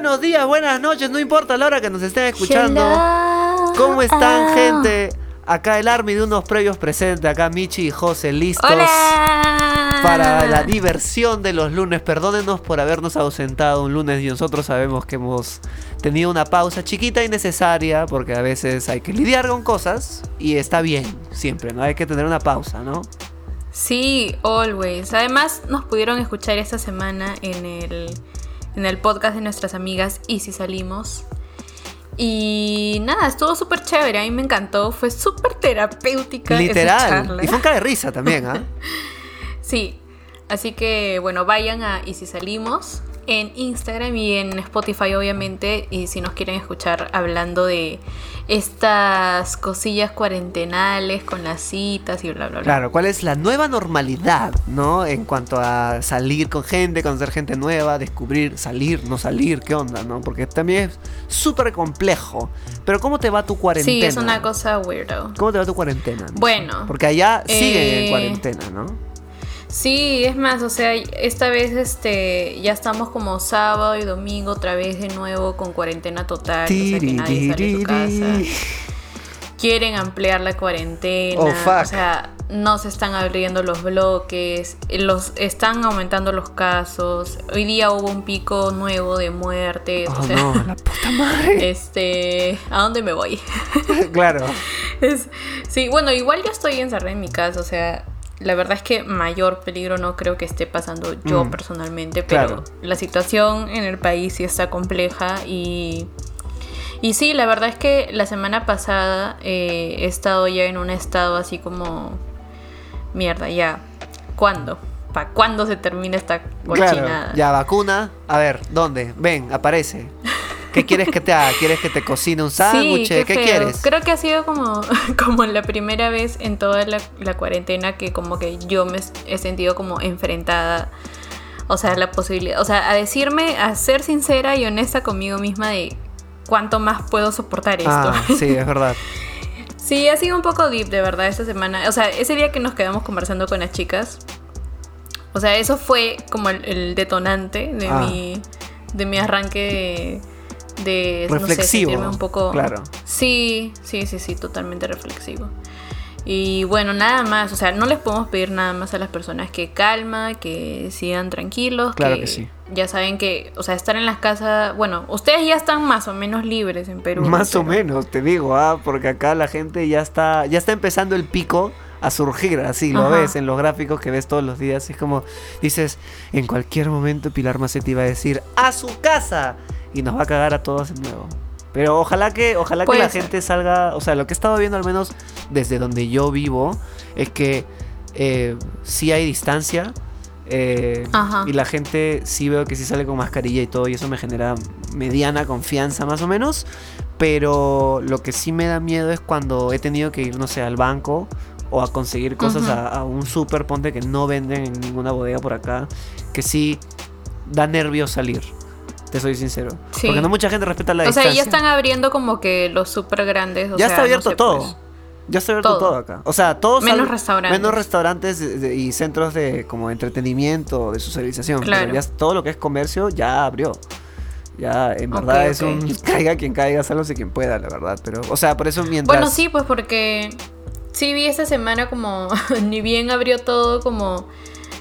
buenos días, buenas noches, no importa la hora que nos estén escuchando. Hello. ¿Cómo están, Ah. gente? Acá el Army de unos previos presentes, acá Michi y José listos Hola. para la diversión de los lunes. Perdónenos por habernos ausentado un lunes y nosotros sabemos que hemos tenido una pausa chiquita y necesaria porque a veces hay que lidiar con cosas y está bien siempre, ¿no? Hay que tener una pausa, ¿no? Sí, always. Además, nos pudieron escuchar esta semana en el, en el podcast de nuestras amigas Y si salimos. Y nada, estuvo súper chévere. A mí me encantó. Fue súper terapéutica. Literal. Y fue un de risa también, ¿ah? Sí. Así que, bueno, vayan a Y si salimos en Instagram y en Spotify, obviamente. Y si nos quieren escuchar hablando de estas cosillas cuarentenales con las citas y bla, bla, bla. Claro, ¿cuál es la nueva normalidad, no? En cuanto a salir con gente, conocer gente nueva, descubrir, salir, no salir, qué onda, ¿no? Porque también es súper complejo. Pero ¿cómo te va tu cuarentena? Sí, es una cosa weirdo. ¿Cómo te va tu cuarentena? Bueno, Porque allá siguen en eh, cuarentena, ¿no? Sí, es más, o sea, esta vez este ya estamos como sábado y domingo otra vez de nuevo con cuarentena total, o sea que nadie sale de su casa. Quieren ampliar la cuarentena, Oh, fuck. o sea, no se están abriendo los bloques, los están aumentando los casos. Hoy día hubo un pico nuevo de muertes, Oh, o sea, no, la puta madre. este, ¿a dónde me voy? claro. Es- sí, bueno, igual yo estoy encerrada en mi casa, o sea, la verdad es que mayor peligro no creo que esté pasando yo Mm, personalmente, pero claro. la situación en el país sí está compleja y... Y sí, la verdad es que la semana pasada eh, he estado ya en un estado así como... Mierda, ya. ¿Cuándo? ¿Para cuándo se termina esta cochinada? Claro. Ya, vacuna. A ver, ¿dónde? Ven, aparece. ¿Qué quieres que te haga? ¿Quieres que te cocine un sándwich? qué ¿Qué feo. quieres? Creo que ha sido como, como la primera vez en toda la, la cuarentena que como que yo me he sentido como enfrentada. O sea, la posibilidad, o sea, a decirme, a ser sincera y honesta conmigo misma de cuánto más puedo soportar esto. Ah, sí, es verdad. Sí, ha sido un poco deep, de verdad, esta semana. O sea, ese día que nos quedamos conversando con las chicas. O sea, eso fue como el, el detonante de Ah. mi. de mi arranque de. De no sé, Reflexivo, un poco. claro. Sí, sí, sí, sí, totalmente reflexivo. Y bueno, nada más, o sea, no les podemos pedir nada más a las personas que calma, que sigan tranquilos, Claro que sí. ya saben que, o sea, estar en las casas, bueno, ustedes ya están más o menos libres en Perú. Más o menos, te digo, ah, porque acá la gente ya está, ya está empezando el pico a surgir, así lo Ajá. ves en los gráficos que ves todos los días. Es como dices, en cualquier momento Pilar Macetti va a decir a su casa y nos va a cagar a todos de nuevo. Pero ojalá que, ojalá que la ser. gente salga, o sea, lo que he estado viendo al menos desde donde yo vivo es que eh, sí hay distancia. eh, y la gente sí veo que sí sale con mascarilla y todo y eso me genera mediana confianza más o menos pero lo que sí me da miedo es cuando he tenido que ir, no sé, al banco o a conseguir cosas a, a un super ponte que no venden en ninguna bodega por acá, que sí da nervios salir. Te soy sincero. Sí. Porque no mucha gente respeta la O sea, distancia. ya están abriendo como que los súper grandes. o ya sea, está no abierto sé, todo. pues. Ya está abierto todo. Todo. acá. O sea, todos Menos restaurantes. Menos restaurantes de- de- y centros de como entretenimiento, de socialización. Pero Claro. ya todo lo que es comercio ya abrió. Ya, en verdad es un caiga quien caiga, sálvese quien pueda, la verdad. Pero, o sea, por eso mientras. Bueno, sí, pues porque sí vi esta semana como, ni bien abrió todo, como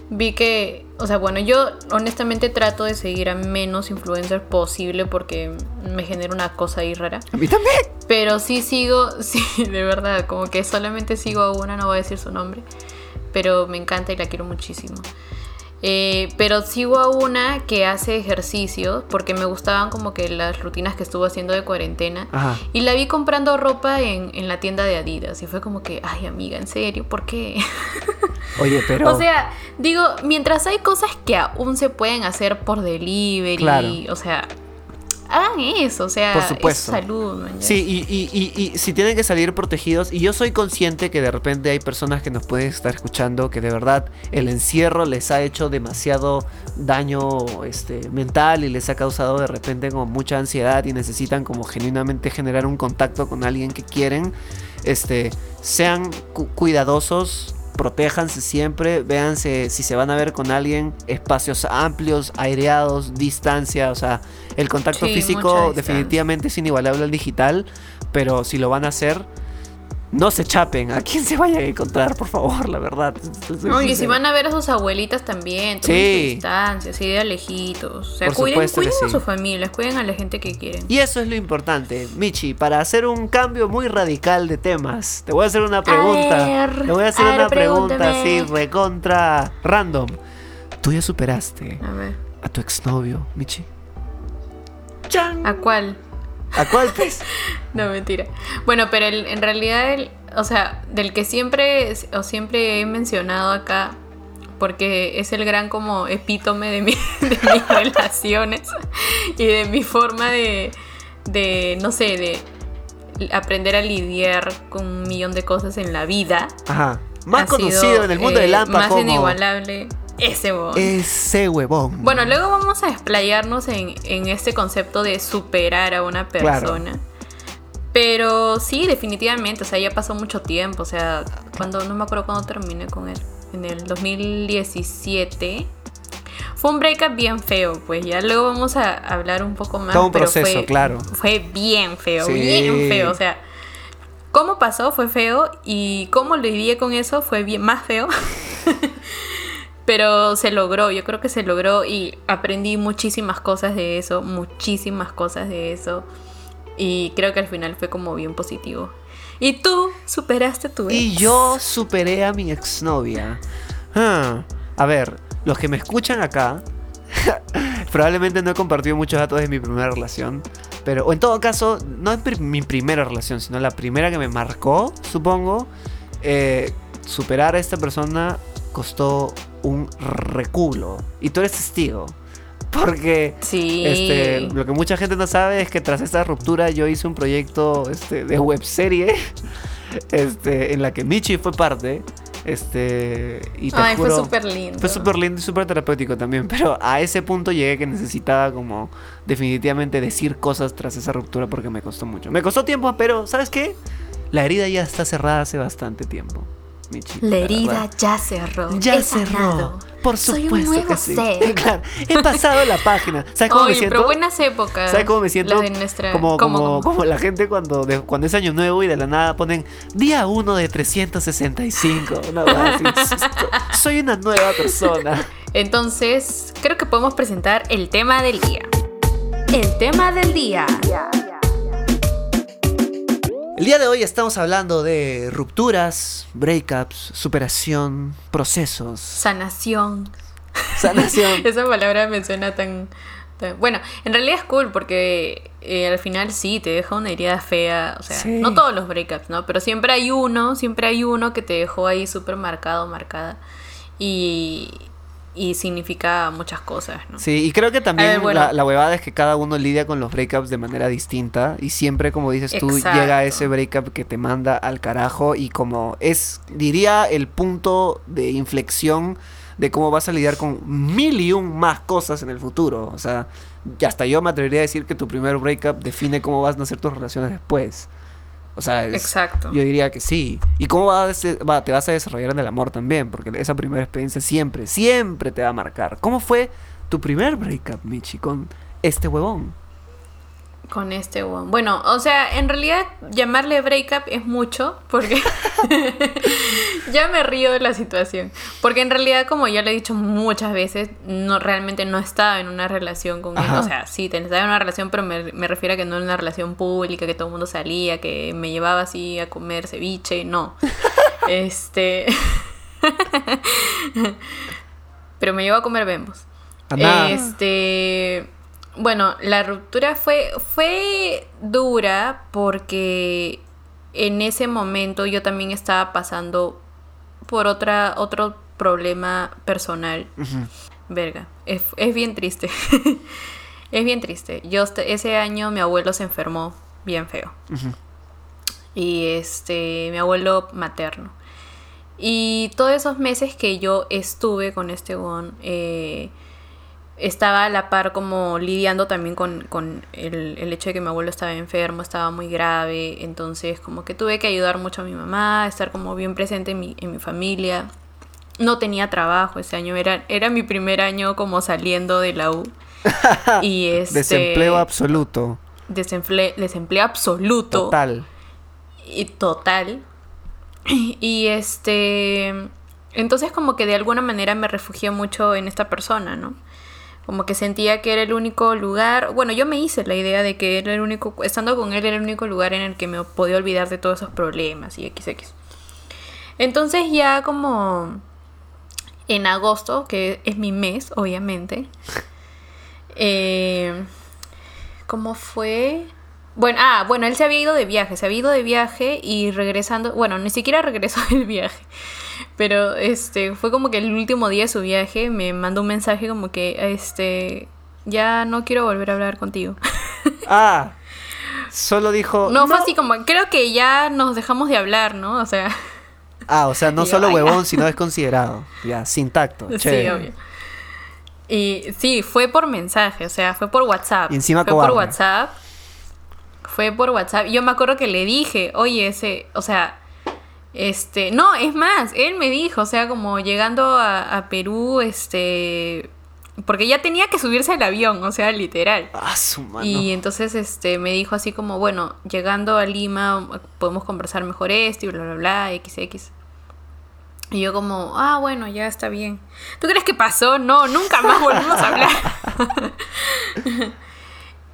vi que, o sea, bueno, yo honestamente trato de seguir a menos influencers posible porque me genera una cosa ahí rara. A mí también. Pero sí sigo, sí, de verdad, como que solamente sigo a una, no voy a decir su nombre, pero me encanta y la quiero muchísimo. Eh, pero sigo a una que hace ejercicios porque me gustaban como que las rutinas que estuvo haciendo de cuarentena. Ajá. Y la vi comprando ropa en, en la tienda de Adidas y fue como que, ay amiga, ¿en serio? ¿Por qué? Oye, pero. O sea, digo, mientras hay cosas que aún se pueden hacer por delivery, Claro. o sea, hagan eso, o sea, Por es salud. man. Sí, y, y- y- y si tienen que salir protegidos, y yo soy consciente que de repente hay personas que nos pueden estar escuchando que de verdad el encierro les ha hecho demasiado daño este, mental y les ha causado de repente como mucha ansiedad y necesitan como genuinamente generar un contacto con alguien que quieren. Este, sean cu- cuidadosos protéjanse siempre, véanse si se van a ver con alguien, espacios amplios, aireados, distancia, o sea, el contacto Sí, físico definitivamente es inigualable al digital, pero si lo van a hacer, no se chapen a quien se vaya a encontrar, por favor, la verdad. No, y si van a ver a sus abuelitas también, tomen Sí. sus distancias, así de lejitos. O sea, Por cuiden, cuiden a sus familias, cuiden a la gente que quieren. Y eso es lo importante, Michi, para hacer un cambio muy radical de temas. Te voy a hacer una pregunta. ver, te voy a hacer a ver, una pregunta así, recontra random. ¿Tú ya superaste A ver, a tu exnovio, Michi? ¡Chan! ¿a cuál? ¿A cuál pez? No, mentira. Bueno, pero el- en realidad, el, o sea, del que siempre o siempre he mencionado acá, porque es el gran como epítome de, mi- de mis relaciones y de mi forma de, de, no sé, de aprender a lidiar con un millón de cosas en la vida. Ajá. Más ha conocido sido, en el mundo eh, del AMPA Más como inigualable, ese huevón. ese huevón. Bueno, luego vamos a explayarnos en, en este concepto de superar a una Claro. persona. Pero sí, definitivamente, o sea, ya pasó mucho tiempo, o sea, cuando no me acuerdo cuándo terminé con él, en el 2017. Fue un breakup bien feo, pues ya luego vamos a hablar un poco más. Todo un pero proceso, fue- claro. Fue bien feo, Sí. bien feo, o sea, cómo pasó fue feo y cómo lidié con eso fue bien más feo. Pero se logró, yo creo que se logró y aprendí muchísimas cosas de eso, muchísimas cosas de eso. Y creo que al final fue como bien positivo. ¿Y tú superaste tu Y ex? yo superé a mi exnovia. Ah, a ver, los que me escuchan acá, probablemente no he compartido muchos datos de mi primera relación, pero, o en todo caso, no es mi primera relación, sino la primera que me marcó, supongo. Eh, superar a esta persona costó un reculo. Y tú eres testigo. Porque Sí. este, lo que mucha gente no sabe es que tras esta ruptura yo hice un proyecto este, de webserie este, en la que Michi fue parte. Este, y te Ay, fue súper lindo. Fue súper lindo y súper terapéutico también. Pero a ese punto llegué que necesitaba como definitivamente decir cosas tras esa ruptura porque me costó mucho. Me costó tiempo, pero ¿sabes qué? La herida ya está cerrada hace bastante tiempo. La herida ya cerró. Ya he cerró. sanado. Por Soy supuesto un nuevo que sí. ser. Claro, he pasado la página. ¿Sabes cómo me siento? pero buenas épocas. ¿Sabes cómo me siento? Las de nuestra... Como, ¿Cómo, como, como la gente cuando, de- cuando es año nuevo y de la nada ponen día 1 de 365. Una. Soy una nueva persona. Entonces, creo que podemos presentar el tema del día. El tema del día. El día de hoy estamos hablando de rupturas, breakups, superación, procesos, Sanación. sanación. Esa palabra me suena tan, tan- Bueno, en realidad es cool porque eh, al final sí, te deja una herida fea. O sea, Sí. no todos los breakups, ¿no? Pero siempre hay uno, siempre hay uno que te dejó ahí súper marcado, marcada. Y, y significa muchas cosas, ¿no? Sí, y creo que también ver, bueno. la, la huevada es que cada uno lidia con los breakups de manera distinta y siempre, como dices tú, Exacto. llega ese breakup que te manda al carajo y como es, diría, el punto de inflexión de cómo vas a lidiar con mil y un más cosas en el futuro. O sea, hasta yo me atrevería a decir que tu primer breakup define cómo van a ser tus relaciones después. O sea, es- Exacto. yo diría que sí. ¿Y cómo va a va- te vas a desarrollar en el amor también? Porque esa primera experiencia siempre, siempre te va a marcar. ¿Cómo fue tu primer breakup, Michi, con este huevón? Con este one. Bueno, o sea, en realidad llamarle breakup es mucho porque ya me río de la situación. Porque en realidad, como ya le he dicho muchas veces, no realmente no estaba en una relación con él. O sea, sí, estaba en una relación, pero me, me refiero a que no en una relación pública, que todo el mundo salía, que me llevaba así a comer ceviche. No. este. pero me llevó a comer bembos. Este, bueno, la ruptura fue, fue dura porque en ese momento yo también estaba pasando por otra, otro problema personal. Verga, es, es bien triste. es bien triste. Yo ese año mi abuelo se enfermó bien feo. Y este, mi abuelo materno. Y todos esos meses que yo estuve con este gon, eh, estaba a la par como lidiando también con, con el, el, hecho de que mi abuelo estaba enfermo, estaba muy grave, entonces como que tuve que ayudar mucho a mi mamá, estar como bien presente en mi, en mi familia. No tenía trabajo ese año, era, era mi primer año como saliendo de la U. y este, Desempleo absoluto. Desempleo, desempleo absoluto. Total. Y total. Y este... Entonces como que de alguna manera me refugié mucho en esta persona, ¿no? Como que sentía que era el único lugar, bueno, yo me hice la idea de que era el único, estando con él era el único lugar en el que me podía olvidar de todos esos problemas y XX. Entonces ya como en agosto, que es mi mes, obviamente, eh, ¿cómo fue? Bueno, ah, bueno, él se había ido de viaje, se había ido de viaje y regresando, bueno, ni siquiera regresó del viaje. Pero este fue como que el último día de su viaje me mandó un mensaje como que este ya no quiero volver a hablar contigo. Ah. Solo dijo No, fue así como creo que ya nos dejamos de hablar, ¿no? O sea, Ah, o sea, no solo huevón, sino desconsiderado. Ya, sin tacto. Sí, obvio. Y sí, fue por mensaje, o sea, fue por WhatsApp. Y encima fue por WhatsApp. Fue por WhatsApp. Yo me acuerdo que le dije, oye, ese, o sea, este, no, es más, él me dijo, o sea, como llegando a, Perú, este, porque ya tenía que subirse al avión, o sea, literal. Ah, su mano. Y entonces, este, me dijo así como, bueno, llegando a Lima podemos conversar mejor esto y bla, bla, bla, XX. Y yo como, ah, bueno, ya está bien. ¿Tú crees que pasó? No, nunca más volvimos a hablar.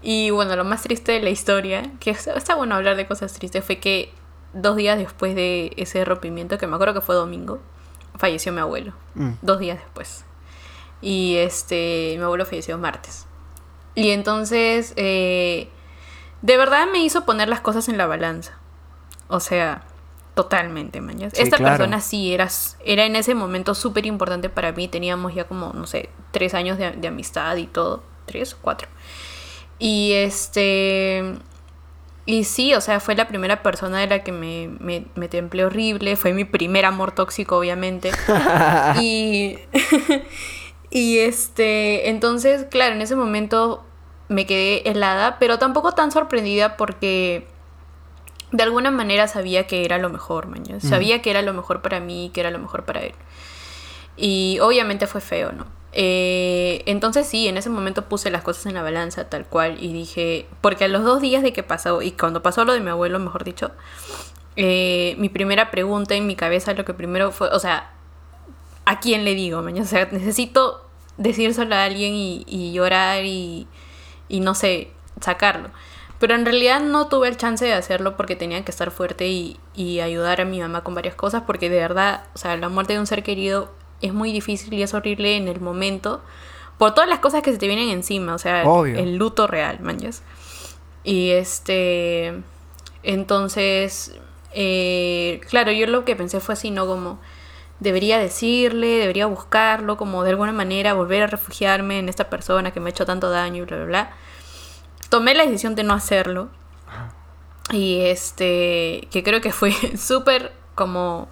y bueno, lo más triste de la historia, que está bueno hablar de cosas tristes, fue que dos días después de ese rompimiento, que me acuerdo que fue domingo, falleció mi abuelo. Mm. Dos días después. Y este, mi abuelo falleció martes. Y entonces, eh, de verdad me hizo poner las cosas en la balanza. O sea, totalmente, mañas. Esta persona sí era, era en ese momento súper importante para mí. Teníamos ya como, no sé, tres años de, de amistad y todo. Tres o cuatro. Y este y sí, o sea, fue la primera persona de la que me, me, me templé horrible. Fue mi primer amor tóxico, obviamente. y, y este, entonces, claro, en ese momento me quedé helada, pero tampoco tan sorprendida porque de alguna manera sabía que era lo mejor, mañana. Sabía que era lo mejor para mí, que era lo mejor para él. Y obviamente fue feo, ¿no? Eh, entonces sí, en ese momento puse las cosas en la balanza tal cual y dije, porque a los dos días de que pasó, y cuando pasó lo de mi abuelo, mejor dicho, eh, mi primera pregunta en mi cabeza, lo que primero fue, o sea, ¿a quién le digo? O sea, necesito decírselo a alguien y, llorar y, y, no sé, sacarlo. Pero en realidad no tuve el chance de hacerlo porque tenía que estar fuerte y, y ayudar a mi mamá con varias cosas, porque de verdad, o sea, la muerte de un ser querido es muy difícil y es horrible en el momento por todas las cosas que se te vienen encima, o sea, el luto real, manches. Y este, entonces, eh, claro, yo lo que pensé fue así, ¿no? Como debería decirle, debería buscarlo, como de alguna manera volver a refugiarme en esta persona que me ha hecho tanto daño y bla, bla, bla. Tomé la decisión de no hacerlo. Y este, que creo que fue súper como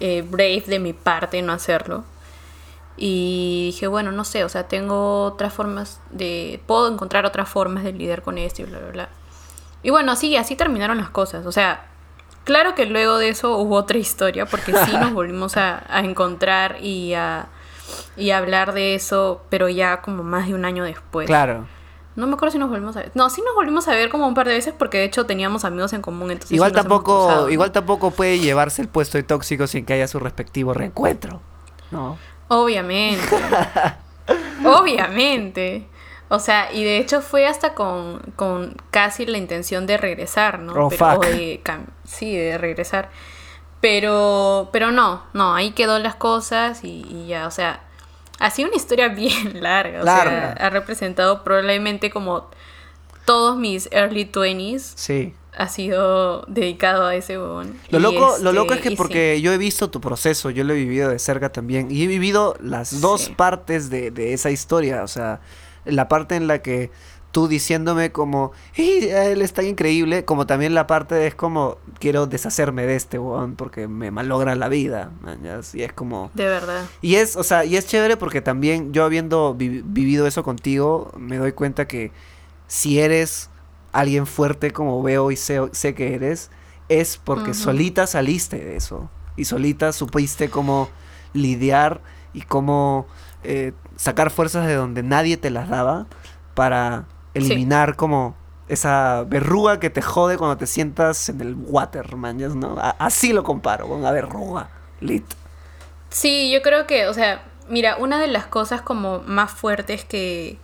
eh, brave de mi parte no hacerlo. Y dije, bueno, no sé, o sea, tengo otras formas de... Puedo encontrar otras formas de lidiar con esto y bla, bla, bla. Y bueno, así, así terminaron las cosas. O sea, claro que luego de eso hubo otra historia, porque sí nos volvimos a, encontrar y a, y a hablar de eso, pero ya como más de un año después. Claro. No me acuerdo si nos volvimos a ver. No, sí nos volvimos a ver como un par de veces porque de hecho teníamos amigos en común. Entonces igual tampoco, igual tampoco puede llevarse el puesto de tóxico sin que haya su respectivo reencuentro. No. Obviamente. Obviamente. O sea, y de hecho fue hasta con, con casi la intención de regresar, ¿no? Oh, pero, de, sí, de regresar. Pero, pero no, no, ahí quedó las cosas y, y ya, o sea, ha sido una historia bien larga. O sea, ha representado probablemente como todos mis early 20s. Sí. Ha sido dedicado a ese huevón. Lo loco, lo loco es que porque yo he visto tu proceso, yo lo he vivido de cerca también. Y he vivido las dos partes de, de esa historia. O sea, la parte en la que tú diciéndome como, "Ey, él es tan increíble, como también la parte es como, quiero deshacerme de este weón porque me malogra la vida, mañas", y es como... De verdad. Y es, o sea, y es chévere porque también yo habiendo vi- vivido eso contigo, me doy cuenta que si eres alguien fuerte como veo y sé, sé que eres, es porque solita saliste de eso. Y solita supiste cómo lidiar y cómo eh, sacar fuerzas de donde nadie te las daba para eliminar como esa verruga que te jode cuando te sientas en el water, ¿no? A- así lo comparo, con una verruga. Lit. Sí, yo creo que, o sea, mira, una de las cosas como más fuertes que,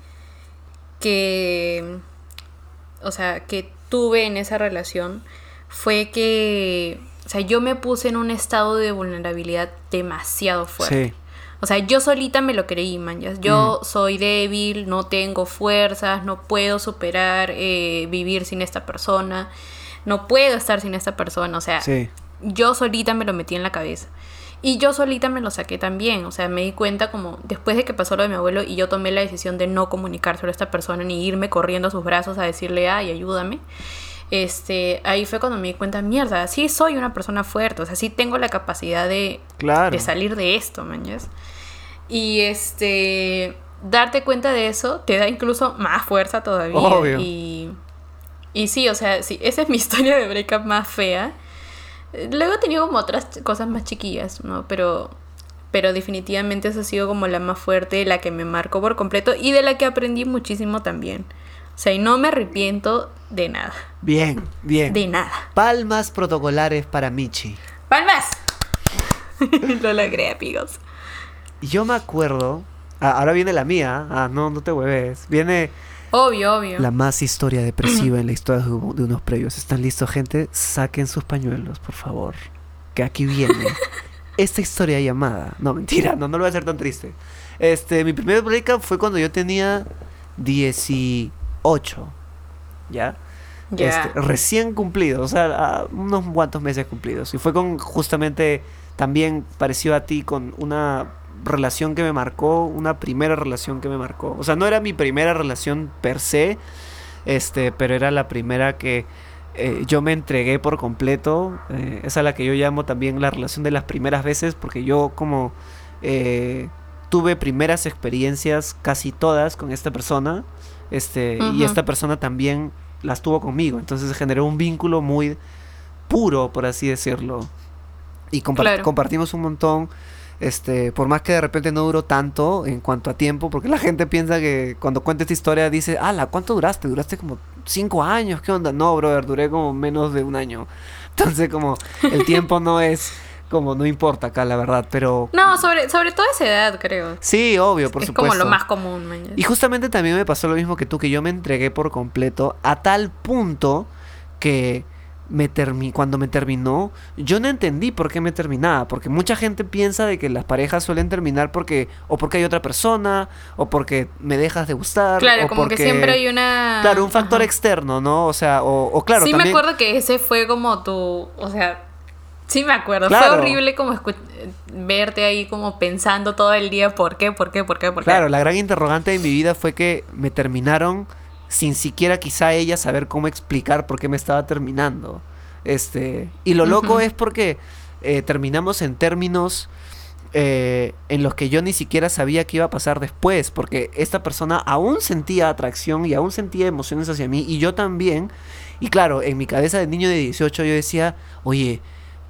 que, o sea, que tuve en esa relación fue que, o sea, yo me puse en un estado de vulnerabilidad demasiado fuerte. Sí. O sea, yo solita me lo creí, man. Yo soy débil, no tengo fuerzas, no puedo superar eh, vivir sin esta persona, no puedo estar sin esta persona. O sea, Sí. yo solita me lo metí en la cabeza. Y yo solita me lo saqué también. O sea, me di cuenta como después de que pasó lo de mi abuelo y yo tomé la decisión de no comunicárselo a esta persona ni irme corriendo a sus brazos a decirle, ay, ayúdame. Este, ahí fue cuando me di cuenta, mierda, sí soy una persona fuerte, o sea, sí tengo la capacidad de, Claro. de salir de esto, mañas. Y este, darte cuenta de eso te da incluso más fuerza todavía. Obvio. Y, y sí, o sea, sí, esa es mi historia de breakup más fea. Luego he tenido como otras cosas más chiquillas, ¿no? Pero, pero definitivamente esa ha sido como la más fuerte, la que me marcó por completo y de la que aprendí muchísimo también. O sea, y no me arrepiento de nada. Bien, bien. De nada. Palmas protocolares para Michi. ¡Palmas! Lo logré, amigos. Yo me acuerdo. ah, ahora viene la mía. Ah, no, no te hueves. Viene Obvio, obvio. la más historia depresiva en la historia de, de unos previos. ¿Están listos, gente? Saquen sus pañuelos, por favor. Que aquí viene esta historia llamada. No, mentira, no, no lo voy a hacer tan triste. Este, mi primer breakup fue cuando yo tenía 18. ¿Ya? Ya. Este, recién cumplido, o sea, unos cuantos meses cumplidos. Y fue con justamente también parecido a ti, con una relación que me marcó, una primera relación que me marcó. O sea, no era mi primera relación per se, este, pero era la primera que eh, yo me entregué por completo. Eh, esa es la que yo llamo también la relación de las primeras veces, porque yo como eh, tuve primeras experiencias casi todas con esta persona, este, y esta persona también las tuvo conmigo. Entonces se generó un vínculo muy puro, por así decirlo. Y Claro. compartimos un montón. Este, por más que de repente no duró tanto en cuanto a tiempo, porque la gente piensa que cuando cuenta esta historia dice, ala, ¿cuánto duraste? Duraste como cinco años, ¿qué onda? No, brother, duré como menos de un año. Entonces, como el tiempo no es, como no importa acá, la verdad, pero No, sobre, sobre todo esa edad, creo. sí, obvio, por es supuesto. como lo más común, man. Y justamente también me pasó lo mismo que tú, que yo me entregué por completo a tal punto que me termi cuando me terminó, yo no entendí por qué me terminaba, porque mucha gente piensa de que las parejas suelen terminar porque o porque hay otra persona o porque me dejas de gustar Claro, o como porque que siempre hay una... claro un factor Ajá. externo, ¿no? O sea, o, o claro sí también me acuerdo que ese fue como tu... O sea, sí me acuerdo. Claro. Fue horrible como verte ahí como pensando todo el día por qué, por qué, por qué, por qué. Claro, la gran interrogante de mi vida fue que me terminaron sin siquiera quizá ella saber cómo explicar por qué me estaba terminando. Este, y lo loco es porque eh, terminamos en términos eh, en los que yo ni siquiera sabía qué iba a pasar después, porque esta persona aún sentía atracción y aún sentía emociones hacia mí y yo también. Y claro, en mi cabeza de niño de 18 yo decía, oye,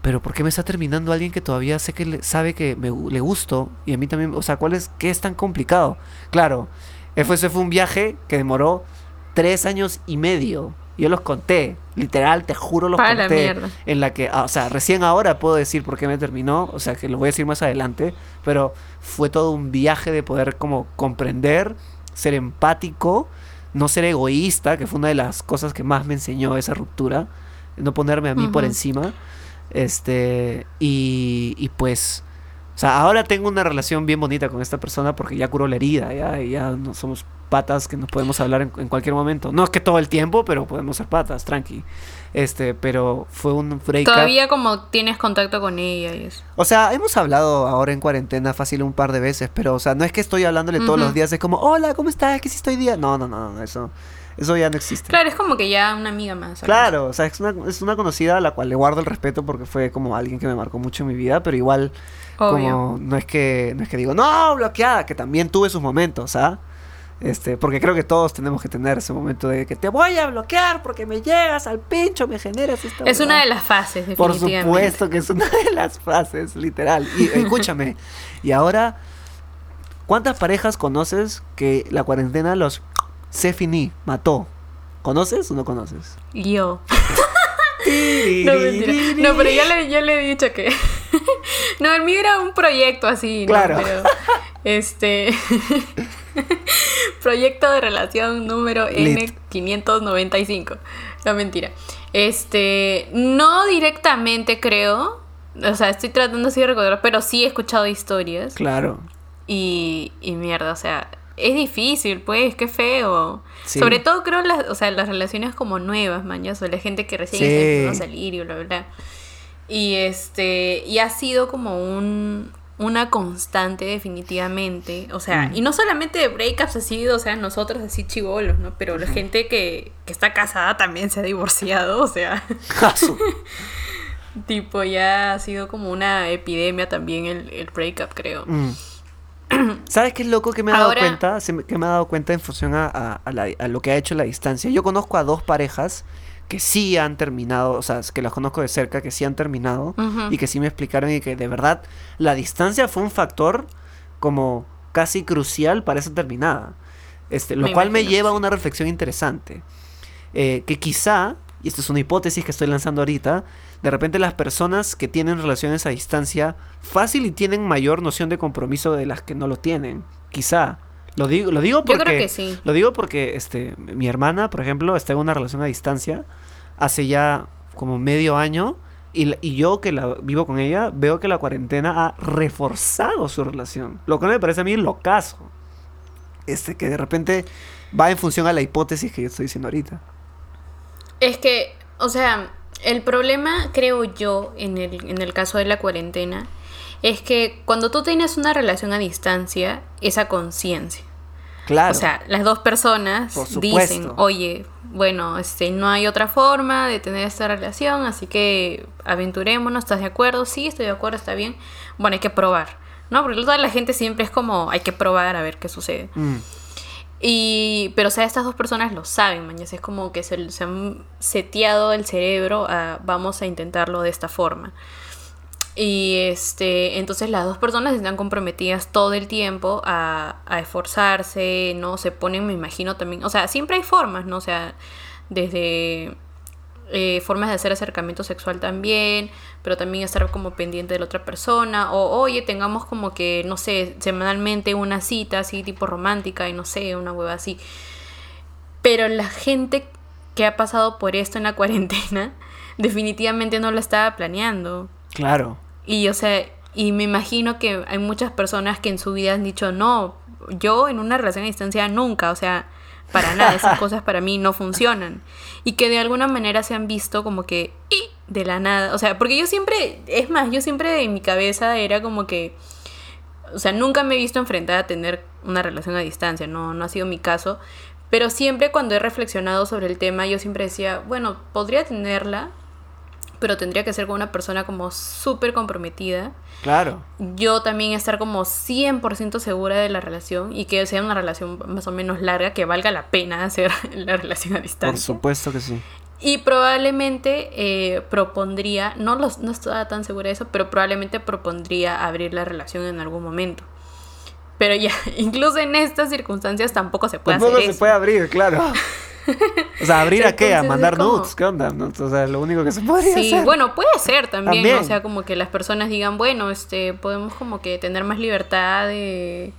pero ¿por qué me está terminando alguien que todavía sé que le- sabe que me, le gusto? Y a mí también, o sea, ¿cuál es, qué es tan complicado? Claro, ese fue un viaje que demoró tres años y medio. Yo los conté, literal, te juro los Pa' la conté. mierda. En la que, ah, o sea, recién ahora puedo decir por qué me terminó, o sea, que lo voy a decir más adelante, pero fue todo un viaje de poder como comprender, ser empático, no ser egoísta, que fue una de las cosas que más me enseñó esa ruptura, no ponerme a mí por encima. Este, y, y pues, o sea, ahora tengo una relación bien bonita con esta persona porque ya curó la herida, ya, y ya no somos patas que nos podemos hablar en, en cualquier momento. No es que todo el tiempo, pero podemos ser patas, tranqui. Este, pero fue un breakup. Todavía como tienes contacto con ella y eso. O sea, hemos hablado ahora en cuarentena fácil un par de veces, pero, o sea, no es que estoy hablándole todos los días, es como, hola, ¿cómo estás? ¿Qué hiciste hoy día? No, no, no, no, eso, Eso ya no existe. Claro, es como que ya una amiga más. ¿sabes? Claro, o sea, es una, es una conocida a la cual le guardo el respeto porque fue como alguien que me marcó mucho en mi vida, pero igual Obvio. como no es que no es que digo, "No, bloqueada", que también tuve sus momentos, ¿ah? Este, porque creo que todos tenemos que tener ese momento de que te voy a bloquear porque me llegas al pincho, me generas esta Es una huevada". de las fases, Por definitivamente. supuesto que es una de las fases, literal. Y escúchame, y ahora, ¿cuántas parejas conoces que la cuarentena los se finí, mató? ¿Conoces o no conoces? Yo. No, mentira. No, pero ya le, ya le he dicho que. no, el mío era un proyecto así, ¿no? Claro. Pero, este. proyecto de relación número Lit. N595. No, mentira. Este. No directamente, creo. O sea, estoy tratando así de recordar, pero sí he escuchado historias. Claro. Y, y mierda, o sea, es difícil, pues, qué feo. Sí. Sobre todo creo las, o sea, las relaciones como nuevas, mañas, o la gente que recién Sí. a salir y bla, bla, bla. Y este, y ha sido como un, una constante definitivamente. O sea, Mm. y no solamente de breakups así, o sea, nosotros así chivolos, ¿no? Pero la gente que, que está casada también se ha divorciado, o sea, Jasu. tipo ya ha sido como una epidemia también el, el breakup, creo. Mm. ¿Sabes qué es loco que me he dado Ahora- cuenta? Que me he dado cuenta en función a, a- a la- a lo que ha hecho la distancia. Yo conozco a dos parejas que sí han terminado, o sea, que las conozco de cerca, que sí han terminado y que sí me explicaron y que de verdad la distancia fue un factor como casi crucial para esa terminada. Este, lo Me cual me lleva a una reflexión interesante. Eh, que quizá, y esta es una hipótesis que estoy lanzando ahorita, de repente las personas que tienen relaciones a distancia fácil y tienen mayor noción de compromiso de las que no lo tienen. Quizá. Lo digo, lo digo Yo porque. creo que sí. Lo digo porque este, mi hermana, por ejemplo, está en una relación a distancia hace ya como medio año. Y, y yo que la vivo con ella, veo que la cuarentena ha reforzado su relación. Lo que me parece a mí locazo. Este, que de repente va en función a la hipótesis que yo estoy diciendo ahorita. Es que, o sea, el problema, creo yo, en el, en el caso de la cuarentena, es que cuando tú tienes una relación a distancia, esa conciencia. Claro. O sea, las dos personas dicen, oye, bueno, este, no hay otra forma de tener esta relación, así que aventurémonos, ¿estás de acuerdo? Sí, estoy de acuerdo, está bien. Bueno, hay que probar, ¿no? Porque toda la gente siempre es como, hay que probar a ver qué sucede. Mm, Y, pero o sea, estas dos personas lo saben, mañas. Es como que se, se han seteado el cerebro a vamos a intentarlo de esta forma. Y este, entonces las dos personas están comprometidas todo el tiempo a, a esforzarse, ¿no? Se ponen, me imagino también, o sea, siempre hay formas, ¿no? O sea, desde eh, formas de hacer acercamiento sexual también, pero también estar como pendiente de la otra persona, o oye, tengamos como que, no sé, semanalmente una cita así tipo romántica y no sé, una hueva así. Pero la gente que ha pasado por esto en la cuarentena definitivamente no lo estaba planeando. claro. Y o sea, y me imagino que hay muchas personas que en su vida han dicho, no, yo en una relación a distancia nunca, o sea, para nada, esas cosas para mí no funcionan. Y que de alguna manera se han visto como que, "Y", de la nada, o sea, porque yo siempre, es más, yo siempre en mi cabeza era como que, o sea, nunca me he visto enfrentada a tener una relación a distancia, no, no ha sido mi caso. Pero siempre cuando he reflexionado sobre el tema, yo siempre decía, bueno, podría tenerla, pero tendría que ser con una persona como súper comprometida. Claro. Yo también estar como 100% segura de la relación y que sea una relación más o menos larga, que valga la pena hacer la relación a Por distancia. supuesto que sí. Y probablemente eh, propondría, no, los, no estaba tan segura de eso, pero probablemente propondría abrir la relación en algún momento. Pero ya, incluso en estas circunstancias tampoco se puede Tampoco hacer se eso. puede abrir, claro. O sea, ¿abrir a qué? ¿A mandar como- nudes? ¿Qué onda? No, O sea, lo único que se podría Sí, hacer. bueno, puede ser también, También. ¿no? o sea, como que las personas digan, bueno, este, podemos como que tener más libertad de,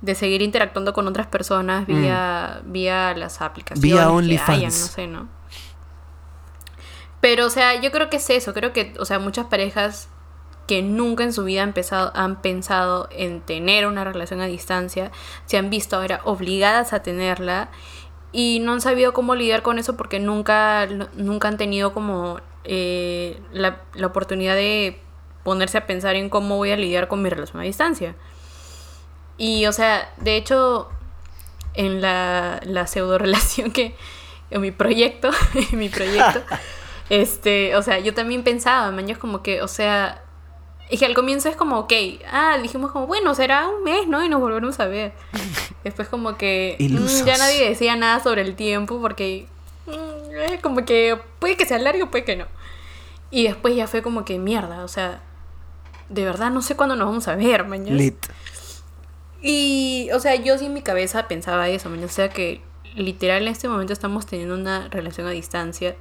de seguir interactuando con otras personas vía, vía las aplicaciones Mm. Vía OnlyFans. no sé, ¿no? Pero, o sea, yo creo que es eso, creo que, o sea, muchas parejas que nunca en su vida han, empezado, han pensado en tener una relación a distancia, se han visto ahora obligadas a tenerla y no han sabido cómo lidiar con eso porque nunca, nunca han tenido como eh, la, la oportunidad de ponerse a pensar en cómo voy a lidiar con mi relación a distancia. Y, o sea, de hecho, en la, la pseudo relación que, en mi proyecto, en mi proyecto, este, o sea, yo también pensaba, mañana como que, o sea, es que al comienzo es como, ok, ah, dijimos como, bueno, será un mes, ¿no? Y nos volvemos a ver. Después como que mm, ya nadie decía nada sobre el tiempo porque mm, como que puede que sea largo, puede que no. Y después ya fue como que mierda, o sea, de verdad no sé cuándo nos vamos a ver, mañana. Lit. Y, o sea, yo sí en mi cabeza pensaba eso, mañana. O sea, que literal en este momento estamos teniendo una relación a distancia.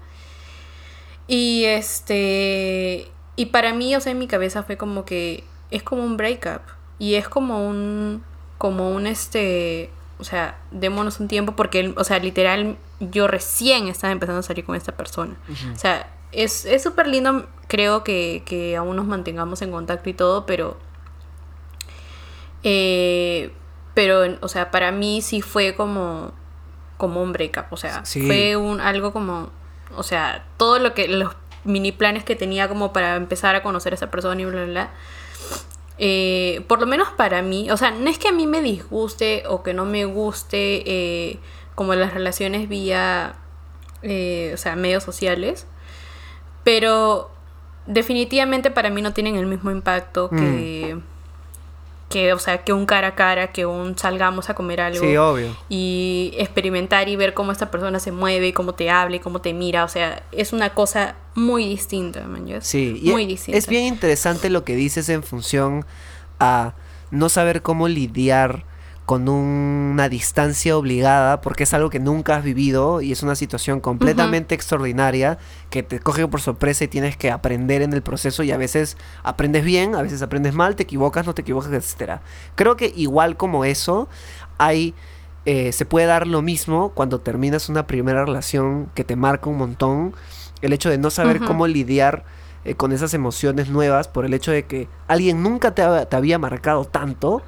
Y este. Y para mí, o sea, en mi cabeza fue como que es como un breakup. Y es como un. Como un este. O sea, démonos un tiempo porque, o sea, literal, yo recién estaba empezando a salir con esta persona. O sea, es súper lindo, creo que, que aún nos mantengamos en contacto y todo, pero... Eh, pero, o sea, para mí sí fue como, como un breakup. O sea, fue un, algo como, o sea, todo lo que, los mini planes que tenía como para empezar a conocer a esa persona y bla, bla, bla. Eh, por lo menos para mí, o sea, no es que a mí me disguste o que no me guste eh, como las relaciones vía, o sea, medios sociales, pero definitivamente para mí no tienen el mismo impacto que, mm. Que, o sea, que un cara a cara, que un salgamos a comer algo. Sí, obvio. Y experimentar y ver cómo esta persona se mueve, y cómo te habla y cómo te mira. O sea, es una cosa muy distinta, man. Sí, muy distinta. Es bien interesante lo que dices en función a no saber cómo lidiar con una distancia obligada, porque es algo que nunca has vivido y es una situación completamente extraordinaria que te coge por sorpresa y tienes que aprender en el proceso y a veces aprendes bien, a veces aprendes mal, te equivocas, no te equivocas, etc. Creo que igual como eso, hay... Eh, se puede dar lo mismo cuando terminas una primera relación que te marca un montón. El hecho de no saber cómo lidiar eh, con esas emociones nuevas por el hecho de que alguien nunca te, te había marcado tanto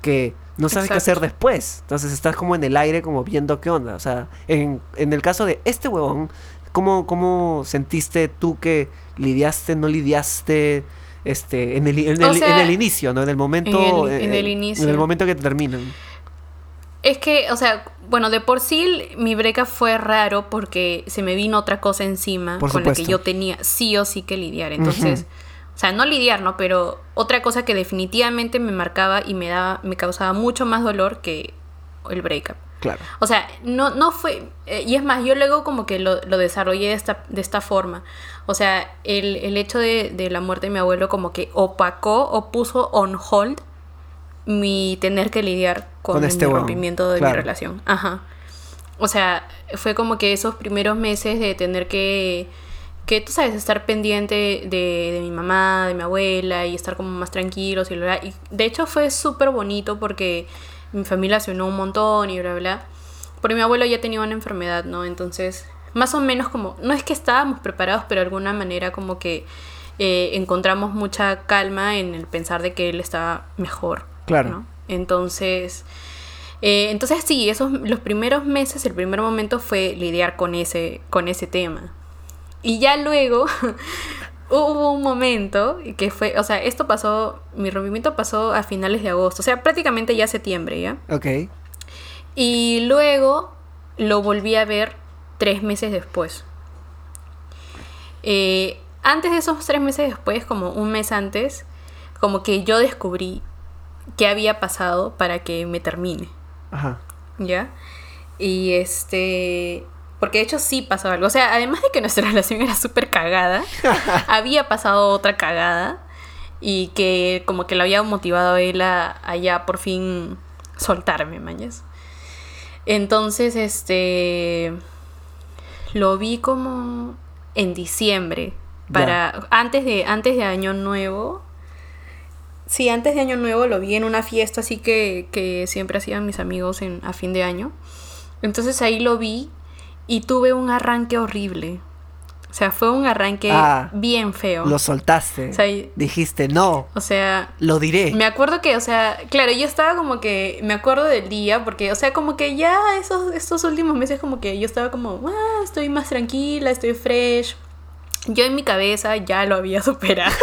que no sabes qué hacer después. Entonces estás como en el aire, como viendo qué onda. O sea, en, el caso de este huevón, ¿cómo, ¿cómo sentiste tú que lidiaste, no lidiaste? Este, en el, en el, inicio, ¿no? En el momento. En el, inicio. En el momento que te terminan. Es que, o sea, bueno, de por sí mi breca fue raro porque se me vino otra cosa encima con la que yo tenía sí o sí que lidiar. Entonces. O sea, no lidiar, ¿no? Pero otra cosa que definitivamente me marcaba y me, daba, me causaba mucho más dolor que el breakup. Claro. O sea, no, no fue... Eh, y es más, yo luego como que lo, desarrollé de esta, de esta forma. O sea, el, hecho de, la muerte de mi abuelo como que opacó o puso on hold mi tener que lidiar con, este el rompimiento de mi relación. Ajá. O sea, fue como que esos primeros meses de tener que que tú sabes, estar pendiente de, mi mamá, de mi abuela y estar como más tranquilos y bla, bla. Y de hecho fue súper bonito porque mi familia se unió un montón y bla, bla. Porque mi abuelo ya tenía una enfermedad, ¿no? Entonces, más o menos como, no es que estábamos preparados, pero de alguna manera como que eh, encontramos mucha calma en el pensar de que él estaba mejor. Claro. ¿no? Entonces... Eh, entonces sí, esos los primeros meses, el primer momento fue lidiar con ese, con ese tema. Y ya luego hubo un momento que fue, o sea, esto pasó, mi rompimiento pasó a finales de agosto, o sea, prácticamente ya septiembre, ¿ya? Ok. Y luego lo volví a ver tres meses después. Eh, antes de esos tres meses después, como un mes antes, como que yo descubrí qué había pasado para que me termine. Ajá. ¿Ya? Y este. Porque de hecho sí pasó algo. O sea, además de que nuestra relación era súper cagada, había pasado otra cagada y que como que lo había motivado a él a, ya por fin soltarme, mañas. Entonces, este, lo vi como en diciembre, para, antes de, antes de Año Nuevo. Sí, antes de Año Nuevo lo vi en una fiesta así que, que siempre hacían mis amigos en, a fin de año. Entonces ahí lo vi y tuve un arranque horrible. O sea, fue un arranque ah, bien feo. Lo soltaste. Dijiste, no. O sea. Lo diré. Me acuerdo que, o sea, claro, yo estaba como que. Me acuerdo del día, porque, o sea, como que ya esos, estos últimos meses, como que yo estaba como, ah, estoy más tranquila, estoy fresh. Yo en mi cabeza ya lo había superado.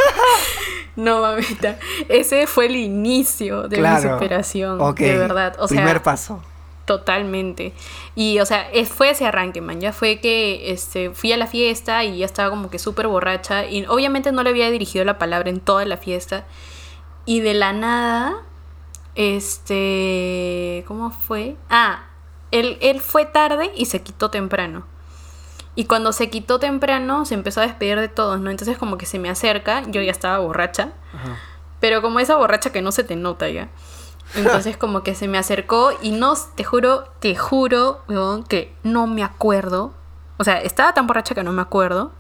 no, mamita. Ese fue el inicio de mi superación. De verdad. O Primer paso. Totalmente. Y, o sea, es- fue ese arranque, man. Ya fue que este, fui a la fiesta y ya estaba como que súper borracha. Y obviamente no le había dirigido la palabra en toda la fiesta. Y de la nada, este. ¿Cómo fue? Ah, él, él fue tarde y se quitó temprano. Y cuando se quitó temprano, se empezó a despedir de todos, ¿no? Entonces, como que se me acerca, yo ya estaba borracha. Ajá. Pero como esa borracha que no se te nota ya. Entonces como que se me acercó y no, te juro, te juro, weón, que no me acuerdo. O sea, estaba tan borracha que no me acuerdo.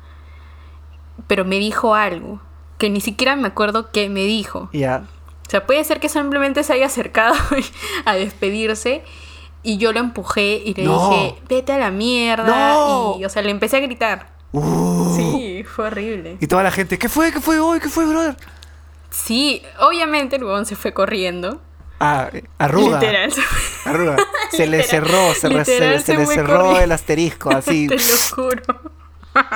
Pero me dijo algo. Que ni siquiera me acuerdo qué me dijo. Ya. O sea, puede ser que simplemente se haya acercado a despedirse. Y yo lo empujé y le No. dije, vete a la mierda. No. Y, o sea, le empecé a gritar. Uh. Sí, fue horrible. Y toda la gente, ¿qué fue? ¿Qué fue hoy? ¿Qué fue, brother? Sí, obviamente el huevón se fue corriendo. Ah, arruga. Literal. Arruga. Se le Literal- cerró, se, re- se- literal se se le cerró corriendo. el asterisco, así. Te lo juro.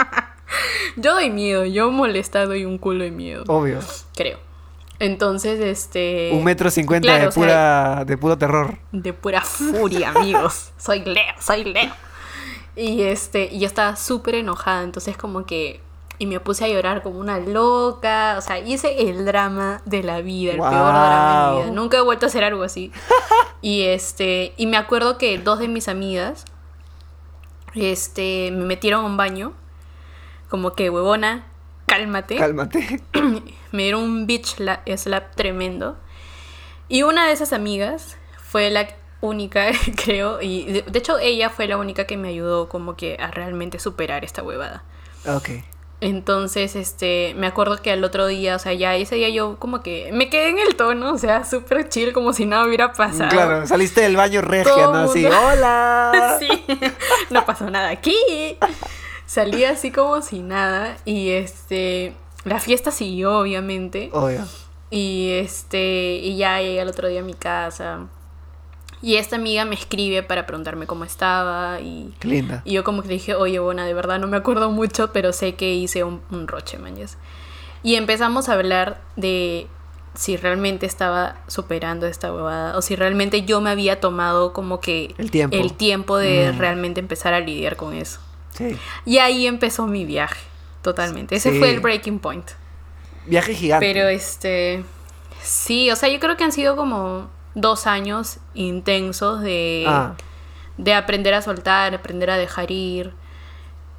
yo doy miedo, yo molesta doy un culo de miedo, Obvio. creo. Entonces, este... Un metro cincuenta claro, de o sea, pura, de puro terror. de pura furia, amigos. soy Leo, soy Leo. Y este, y yo estaba súper enojada, entonces como que... Y me puse a llorar como una loca. O sea, hice el drama de la vida, el peor drama de mi vida. Nunca he vuelto a hacer algo así. y este, y me acuerdo que dos de mis amigas, este, me metieron a un baño. Como que, huevona, cálmate. Cálmate. me dieron un bitch la- slap tremendo. Y una de esas amigas fue la única, creo, y de, de hecho ella fue la única que me ayudó como que a realmente superar esta huevada. Ok. Entonces, este, me acuerdo que al otro día, o sea, ya ese día yo como que me quedé en el tono, o sea, súper chill, como si nada hubiera pasado. Claro, saliste del baño regia, Todo ¿no? Así, mundo- hola. Sí, no pasó nada aquí. Salí así como si nada y este, la fiesta siguió obviamente. Obvio. Y este, y ya llegué al otro día a mi casa. Y esta amiga me escribe para preguntarme cómo estaba. Y, Qué linda. y yo como que dije, oye, Bona, de verdad no me acuerdo mucho, pero sé que hice un, un roche, mañas. Y empezamos a hablar de si realmente estaba superando esta huevada. O si realmente yo me había tomado como que El tiempo. el tiempo de Mm. realmente empezar a lidiar con eso. Sí. Y ahí empezó mi viaje, totalmente. Ese Sí. fue el breaking point. Viaje gigante. Pero este. Sí, o sea, yo creo que han sido como dos años intensos de, Ah, de aprender a soltar, aprender a dejar ir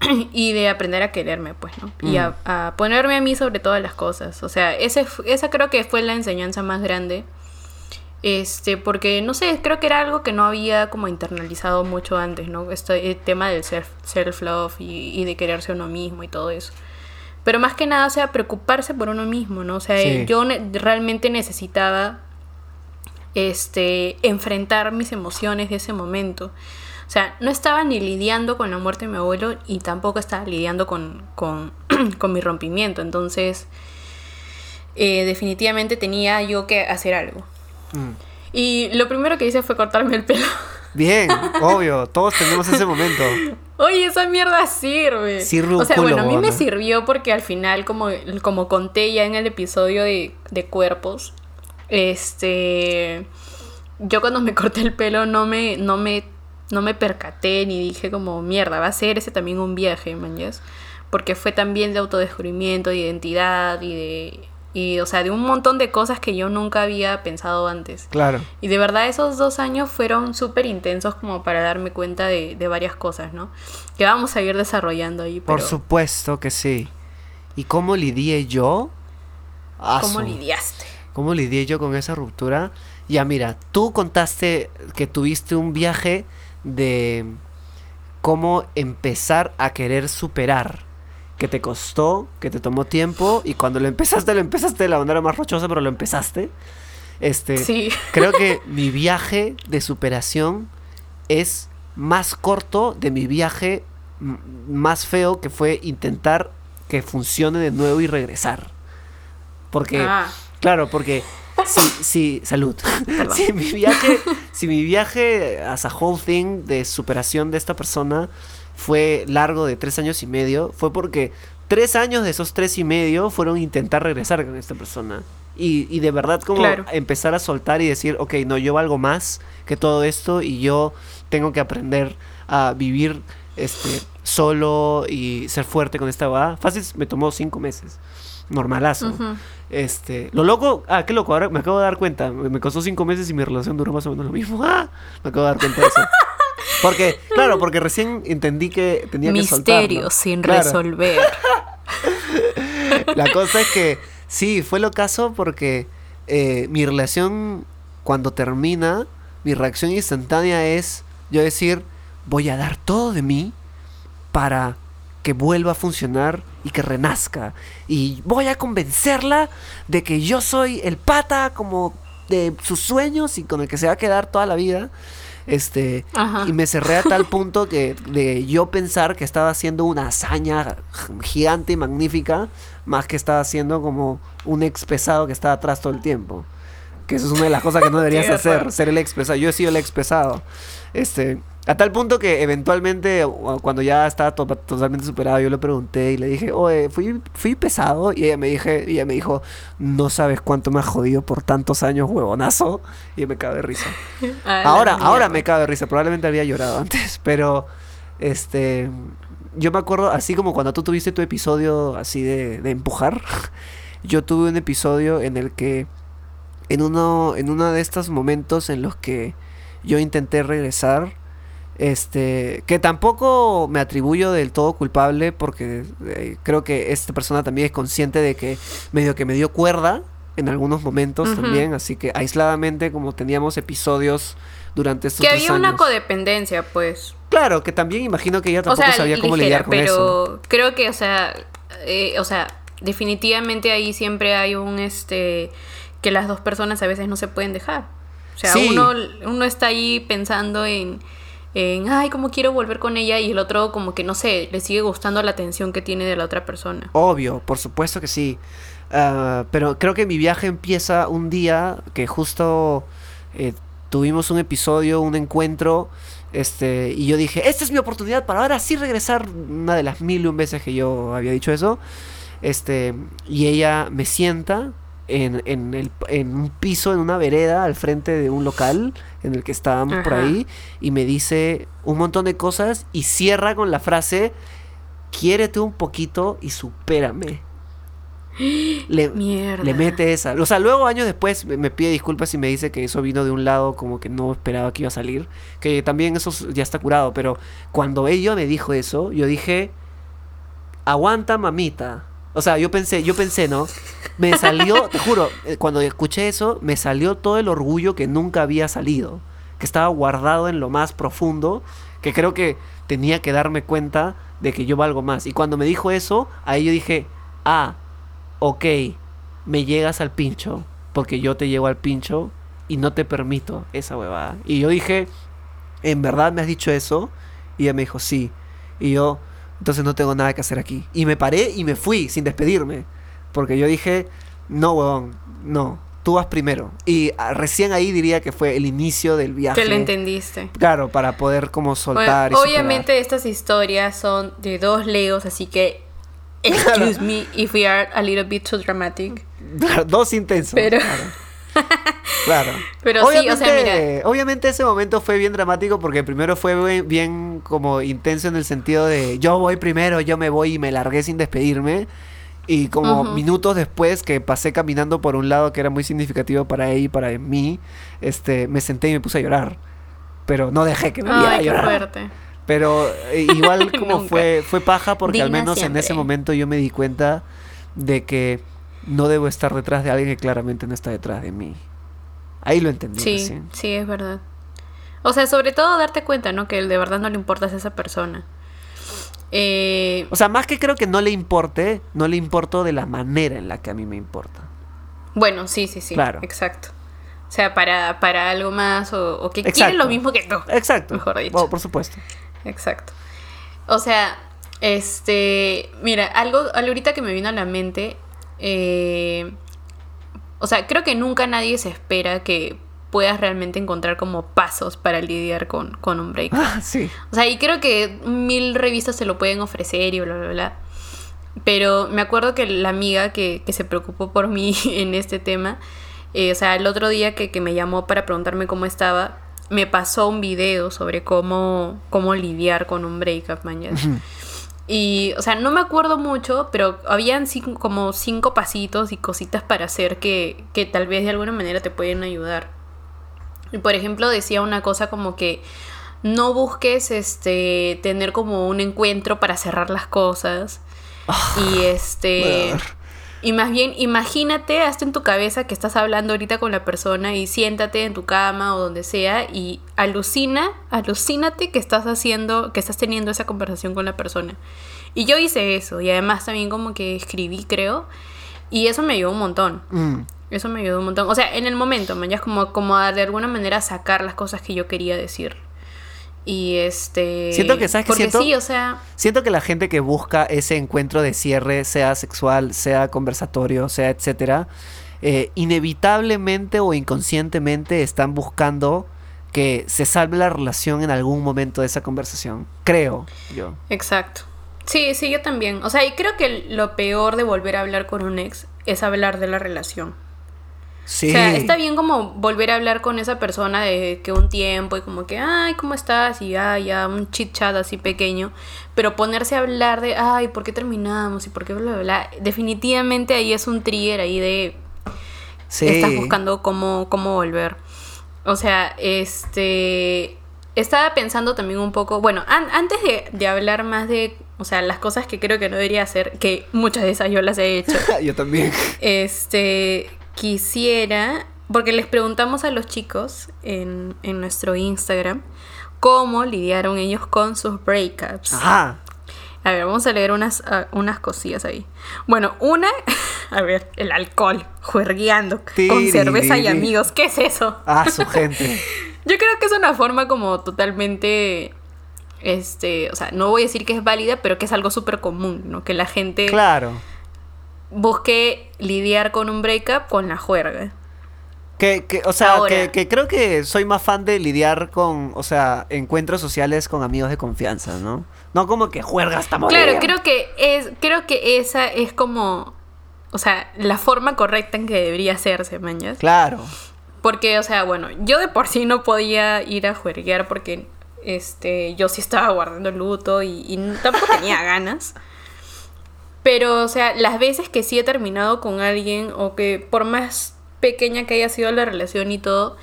y de aprender a quererme, pues, ¿no? Y a, a ponerme a mí sobre todas las cosas. O sea, ese, esa creo que fue la enseñanza más grande. Este, porque no sé, creo que era algo que no había como internalizado mucho antes, ¿no? Este el tema del self- self-love y, y de quererse a uno mismo y todo eso. Pero más que nada, o sea, preocuparse por uno mismo, ¿no? O sea, Sí. yo ne- realmente necesitaba este, enfrentar mis emociones de ese momento. O sea, no estaba ni lidiando con la muerte de mi abuelo y tampoco estaba lidiando con, con, con mi rompimiento. Entonces, eh, definitivamente tenía yo que hacer algo. mm. Y lo primero que hice fue cortarme el pelo. Bien, obvio. Todos tenemos ese momento. Oye, esa mierda sirve. Sirve un o sea, culo, bueno, a mí me huevona. sirvió porque al final, como, como conté ya en el episodio de, de cuerpos, este. Yo cuando me corté el pelo no me, no me, no me percaté ni dije como mierda, va a ser ese también un viaje, mañas. Porque fue también de autodescubrimiento, de identidad y de. Y, o sea, de un montón de cosas que yo nunca había pensado antes. Claro. Y de verdad esos dos años fueron súper intensos como para darme cuenta de, de varias cosas, ¿no? Que vamos a ir desarrollando ahí, pero Por supuesto que sí. ¿Y cómo lidié yo? ¿cómo lidiaste? ¿Cómo lidié yo con esa ruptura? Ya mira, tú contaste que tuviste un viaje de cómo empezar a querer superar. Que te costó, que te tomó tiempo y cuando lo empezaste, lo empezaste de la manera más rochosa, pero lo empezaste. Este, Sí, Creo que mi viaje de superación es más corto de mi viaje más feo que fue intentar que funcione de nuevo y regresar. Porque, Ah. Claro, porque si, si salud. Si mi viaje, si mi viaje as a whole thing de superación de esta persona fue largo de tres años y medio, fue porque tres años de esos tres y medio fueron intentar regresar con esta persona. Y, y de verdad como Claro. empezar a soltar y decir, ok, no, yo valgo más que todo esto y yo tengo que aprender a vivir este solo y ser fuerte con esta va. Fácil me tomó cinco meses. Normalazo. Este, lo loco, ah, qué loco, ahora me acabo de dar cuenta. Me, me costó cinco meses y mi relación duró más o menos lo mismo. Ah, me acabo de dar cuenta de eso. Porque, claro, porque recién entendí que tenía que soltarlo. Misterios sin Claro. resolver. La cosa es que sí, fue lo caso porque eh, mi relación cuando termina, mi reacción instantánea es yo decir, voy a dar todo de mí para que vuelva a funcionar y que renazca. Y voy a convencerla de que yo soy el pata como de sus sueños y con el que se va a quedar toda la vida. Este, Ajá. y me cerré a tal punto que de yo pensar que estaba haciendo una hazaña gigante y magnífica, más que estaba haciendo como un ex pesado que estaba atrás todo el tiempo. Que eso es una de las cosas que no deberías hacer, ser el ex pesado. Yo he sido el ex pesado. Este, a tal punto que eventualmente, cuando ya estaba to- totalmente superado, yo le pregunté y le dije, oye, fui, fui pesado. Y ella me, dije, y ella me dijo, no sabes cuánto me has jodido por tantos años, huevonazo. Y me cago de risa. A la Ahora, ahora me cago de risa. Probablemente había llorado antes, pero este, yo me acuerdo así como cuando tú tuviste tu episodio así de, de empujar. Yo tuve un episodio en el que en uno, en uno de estos momentos en los que yo intenté regresar, este, que tampoco me atribuyo del todo culpable porque eh, creo que esta persona también es consciente de que medio que me dio cuerda en algunos momentos también, así que aisladamente como teníamos episodios durante estos Que tres había una codependencia, pues. Claro, que también imagino que ella O tampoco sea, sabía cómo ligera, lidiar con pero eso. creo que, o sea, eh, o sea, definitivamente ahí siempre hay un, este, que las dos personas a veces no se pueden dejar. O sea, Sí. uno, uno está ahí pensando en, en, ay, cómo quiero volver con ella y el otro como que, no sé, le sigue gustando la atención que tiene de la otra persona. Obvio, por supuesto que sí. Ah, pero creo que mi viaje empieza un día que justo eh, tuvimos un episodio, un encuentro, este, y yo dije, esta es mi oportunidad para ahora sí regresar, una de las mil y un veces que yo había dicho eso, este, y ella me sienta en, en, el, en un piso, en una vereda, al frente de un local en el que estábamos por ahí, y me dice un montón de cosas y cierra con la frase, quiérete un poquito y supérame. Le, Mierda. le mete esa. O sea, luego años después me, me pide disculpas y me dice que eso vino de un lado como que no esperaba que iba a salir. Que también eso ya está curado. Pero cuando ella me dijo eso, yo dije, aguanta mamita. O sea, yo pensé, yo pensé, ¿no? Me salió, te juro, eh, cuando escuché eso, me salió todo el orgullo que nunca había salido. Que estaba guardado en lo más profundo. Que creo que tenía que darme cuenta de que yo valgo más. Y cuando me dijo eso, ahí yo dije, ah, ok, me llegas al pincho, porque yo te llego al pincho y no te permito esa huevada. Y yo dije, ¿en verdad me has dicho eso? Y ella me dijo, sí. Y yo, entonces no tengo nada que hacer aquí. Y me paré y me fui sin despedirme. Porque yo dije, no, huevón, no, tú vas primero. Y ah, recién ahí diría que fue el inicio del viaje. Que lo entendiste. Claro, para poder como Bueno, soltar. y superar. obviamente estas historias son de dos Leos, así que excuse me if we are a little bit too dramatic. Claro, Dos intensos. Pero- Claro. Claro. Pero sí, o sea, mira. Obviamente ese momento fue bien dramático porque primero fue bien, bien como intenso en el sentido de yo voy primero, yo me voy y me largué sin despedirme. Y como minutos después que pasé caminando por un lado que era muy significativo para ella y para mí, este, me senté y me puse a llorar. Pero no dejé que me viera Ay, qué llorar. fuerte. Pero eh, igual como fue, fue paja porque al menos en ese momento yo me di cuenta de que no debo estar detrás de alguien que claramente no está detrás de mí. Ahí lo entendí. Sí, recién. sí, es verdad. O sea, sobre todo darte cuenta, ¿no? Que de verdad no le importas a esa persona. Eh, O sea, más que creo que no le importe, no le importó de la manera en la que a mí me importa. bueno, sí, sí, sí. Claro. Exacto. O sea, para, para algo más o, o que quieren lo mismo que tú. Exacto. Mejor dicho. Oh, por supuesto. Exacto. O sea, este, mira, algo, algo ahorita que me vino a la mente, eh, o sea, creo que nunca nadie se espera que puedas realmente encontrar como pasos para lidiar con, con un break. Ah, sí. O sea, y creo que mil revistas se lo pueden ofrecer y bla, bla, bla. Pero me acuerdo que la amiga que, que se preocupó por mí en este tema, eh, o sea, el otro día que, que me llamó para preguntarme cómo estaba, me pasó un video sobre cómo, cómo lidiar con un breakup, mañana. Y, o sea, no me acuerdo mucho, pero habían cinco, como cinco pasitos y cositas para hacer que, que tal vez de alguna manera te pueden ayudar. Y por ejemplo, decía una cosa como que no busques este tener como un encuentro para cerrar las cosas. y este. Y más bien, imagínate, hasta en tu cabeza que estás hablando ahorita con la persona y siéntate en tu cama o donde sea y alucina, alucínate que estás haciendo, que estás teniendo esa conversación con la persona. Y yo hice eso y además también como que escribí, creo, y eso me ayudó un montón. Mm. Eso me ayudó un montón. O sea, en el momento, man, ya es como, como de alguna manera sacar las cosas que yo quería decir. Y este. Siento que, ¿sabes Porque siento? sí, o sea. Siento que la gente que busca ese encuentro de cierre, sea sexual, sea conversatorio, sea etcétera, eh, inevitablemente o inconscientemente están buscando que se salve la relación en algún momento de esa conversación. Creo yo. Exacto. Sí, sí, yo también. O sea, y creo que lo peor de volver a hablar con un ex es hablar de la relación. O sea, está bien como volver a hablar con esa persona de que un tiempo y como que, ay, ¿cómo estás? Y ya, ya, un chit chat así pequeño. Pero ponerse a hablar de, ay, ¿por qué terminamos? Y por qué bla, bla, bla. Definitivamente ahí es un trigger ahí de... Sí. Estás buscando cómo, cómo volver. O sea, este... Estaba pensando también un poco, bueno, antes de, de hablar más de o sea, las cosas que creo que no debería hacer, que muchas de esas yo las he hecho. yo también. Este, quisiera, porque les preguntamos a los chicos en, nuestro Instagram cómo lidiaron ellos con sus breakups. Ajá. A ver, vamos a leer unas, unas cosillas ahí. Bueno, una, a ver, el alcohol, juergueando con cerveza y amigos. ¿Qué es eso? Ah, su gente. Yo creo que es una forma como totalmente, este, o sea, no voy a decir que es válida, pero que es algo súper común, ¿no? Que la gente... Claro busqué lidiar con un breakup con la juerga. Que, que, o sea, que, que, creo que soy más fan de lidiar con, o sea, encuentros sociales con amigos de confianza, ¿no? No como que juerga hasta morir. Claro, creo que es, creo que esa es como, o sea, la forma correcta en que debería hacerse, mañas. Claro. Porque, o sea, bueno, yo de por sí no podía ir a juerguear porque, este, yo sí estaba guardando luto y, y tampoco tenía ganas. Pero, o sea, las veces que sí he terminado con alguien o que por más pequeña que haya sido la relación y todo,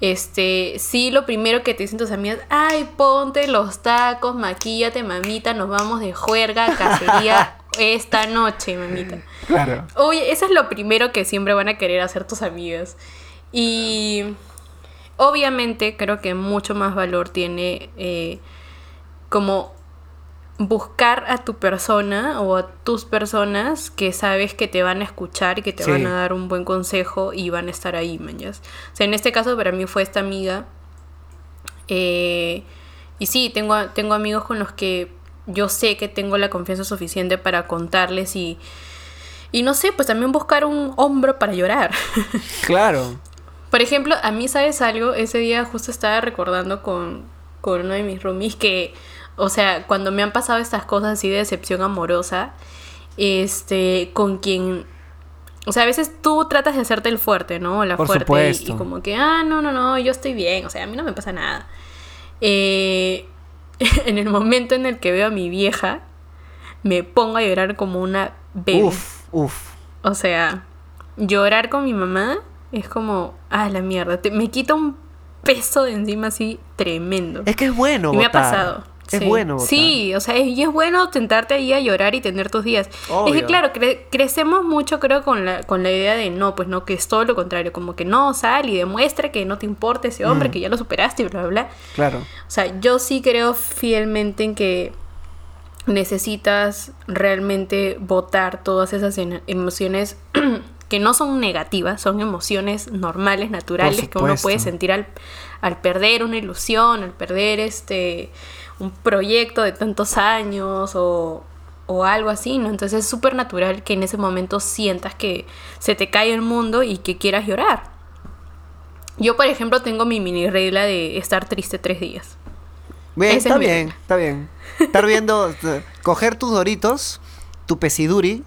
este, sí lo primero que te dicen tus amigas, ay, ponte los tacos, maquíllate, mamita, nos vamos de juerga, cacería esta noche, mamita. Claro. Oye, eso es lo primero que siempre van a querer hacer tus amigas. Y obviamente creo que mucho más valor tiene eh, como buscar a tu persona o a tus personas que sabes que te van a escuchar y que te van a dar un buen consejo y van a estar ahí, mañas. O sea, en este caso para mí fue esta amiga. Eh, y sí, tengo, tengo amigos con los que yo sé que tengo la confianza suficiente para contarles y, y no sé, pues también buscar un hombro para llorar. Claro. Por ejemplo, a mí, ¿sabes algo? Ese día justo estaba recordando con, con uno de mis roomies que o sea, cuando me han pasado estas cosas así de decepción amorosa, este, con quien o sea, a veces tú tratas de hacerte el fuerte, ¿no? La fuerte. Y, como que, ah, no, no, no, yo estoy bien. O sea, a mí no me pasa nada. Eh, en el momento en el que veo a mi vieja, me pongo a llorar como una bebé. Uf, uf. O sea, llorar con mi mamá es como, ah, la mierda. me quita un peso de encima así tremendo. Es que es bueno. Y me ha pasado. Es bueno. Sí, o sea, y es bueno tentarte ahí a llorar y tener tus días. Es que claro, crecemos mucho creo con la, con la idea de no, pues no, que es todo lo contrario, como que no, sal y demuestra que no te importa ese hombre, mm. que ya lo superaste y bla, bla, bla. Claro. O sea, yo sí creo fielmente en que necesitas realmente votar todas esas emociones que no son negativas, son emociones normales, naturales, que uno puede sentir al, al perder una ilusión, al perder este un proyecto de tantos años o, o algo así, ¿no? Entonces es súper natural que en ese momento sientas que se te cae el mundo y que quieras llorar. Yo, por ejemplo, tengo mi mini regla de estar triste tres días. Bien, está bien, está bien. Estar viendo, coger tus doritos tu pesiduri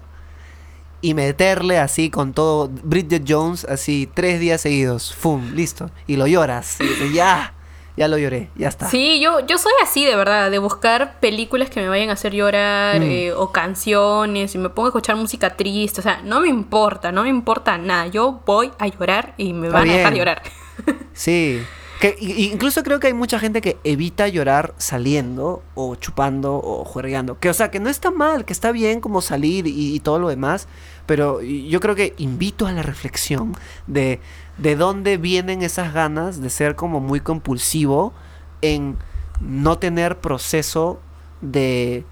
y meterle así con todo Bridget Jones, así tres días seguidos, ¡fum! Listo. Y lo lloras. Y dices, ya, ya lo lloré, ya está. Sí, yo, yo soy así de verdad, de buscar películas que me vayan a hacer llorar Mm. eh, o canciones y me pongo a escuchar música triste, o sea, no me importa, no me importa nada, yo voy a llorar y me Está van a dejar llorar. Sí. Que, incluso creo que hay mucha gente que evita llorar saliendo o chupando o juergueando. Que, o sea, que no está mal, que está bien como salir y, y todo lo demás. Pero yo creo que invito a la reflexión de, de dónde vienen esas ganas de ser como muy compulsivo en no tener proceso de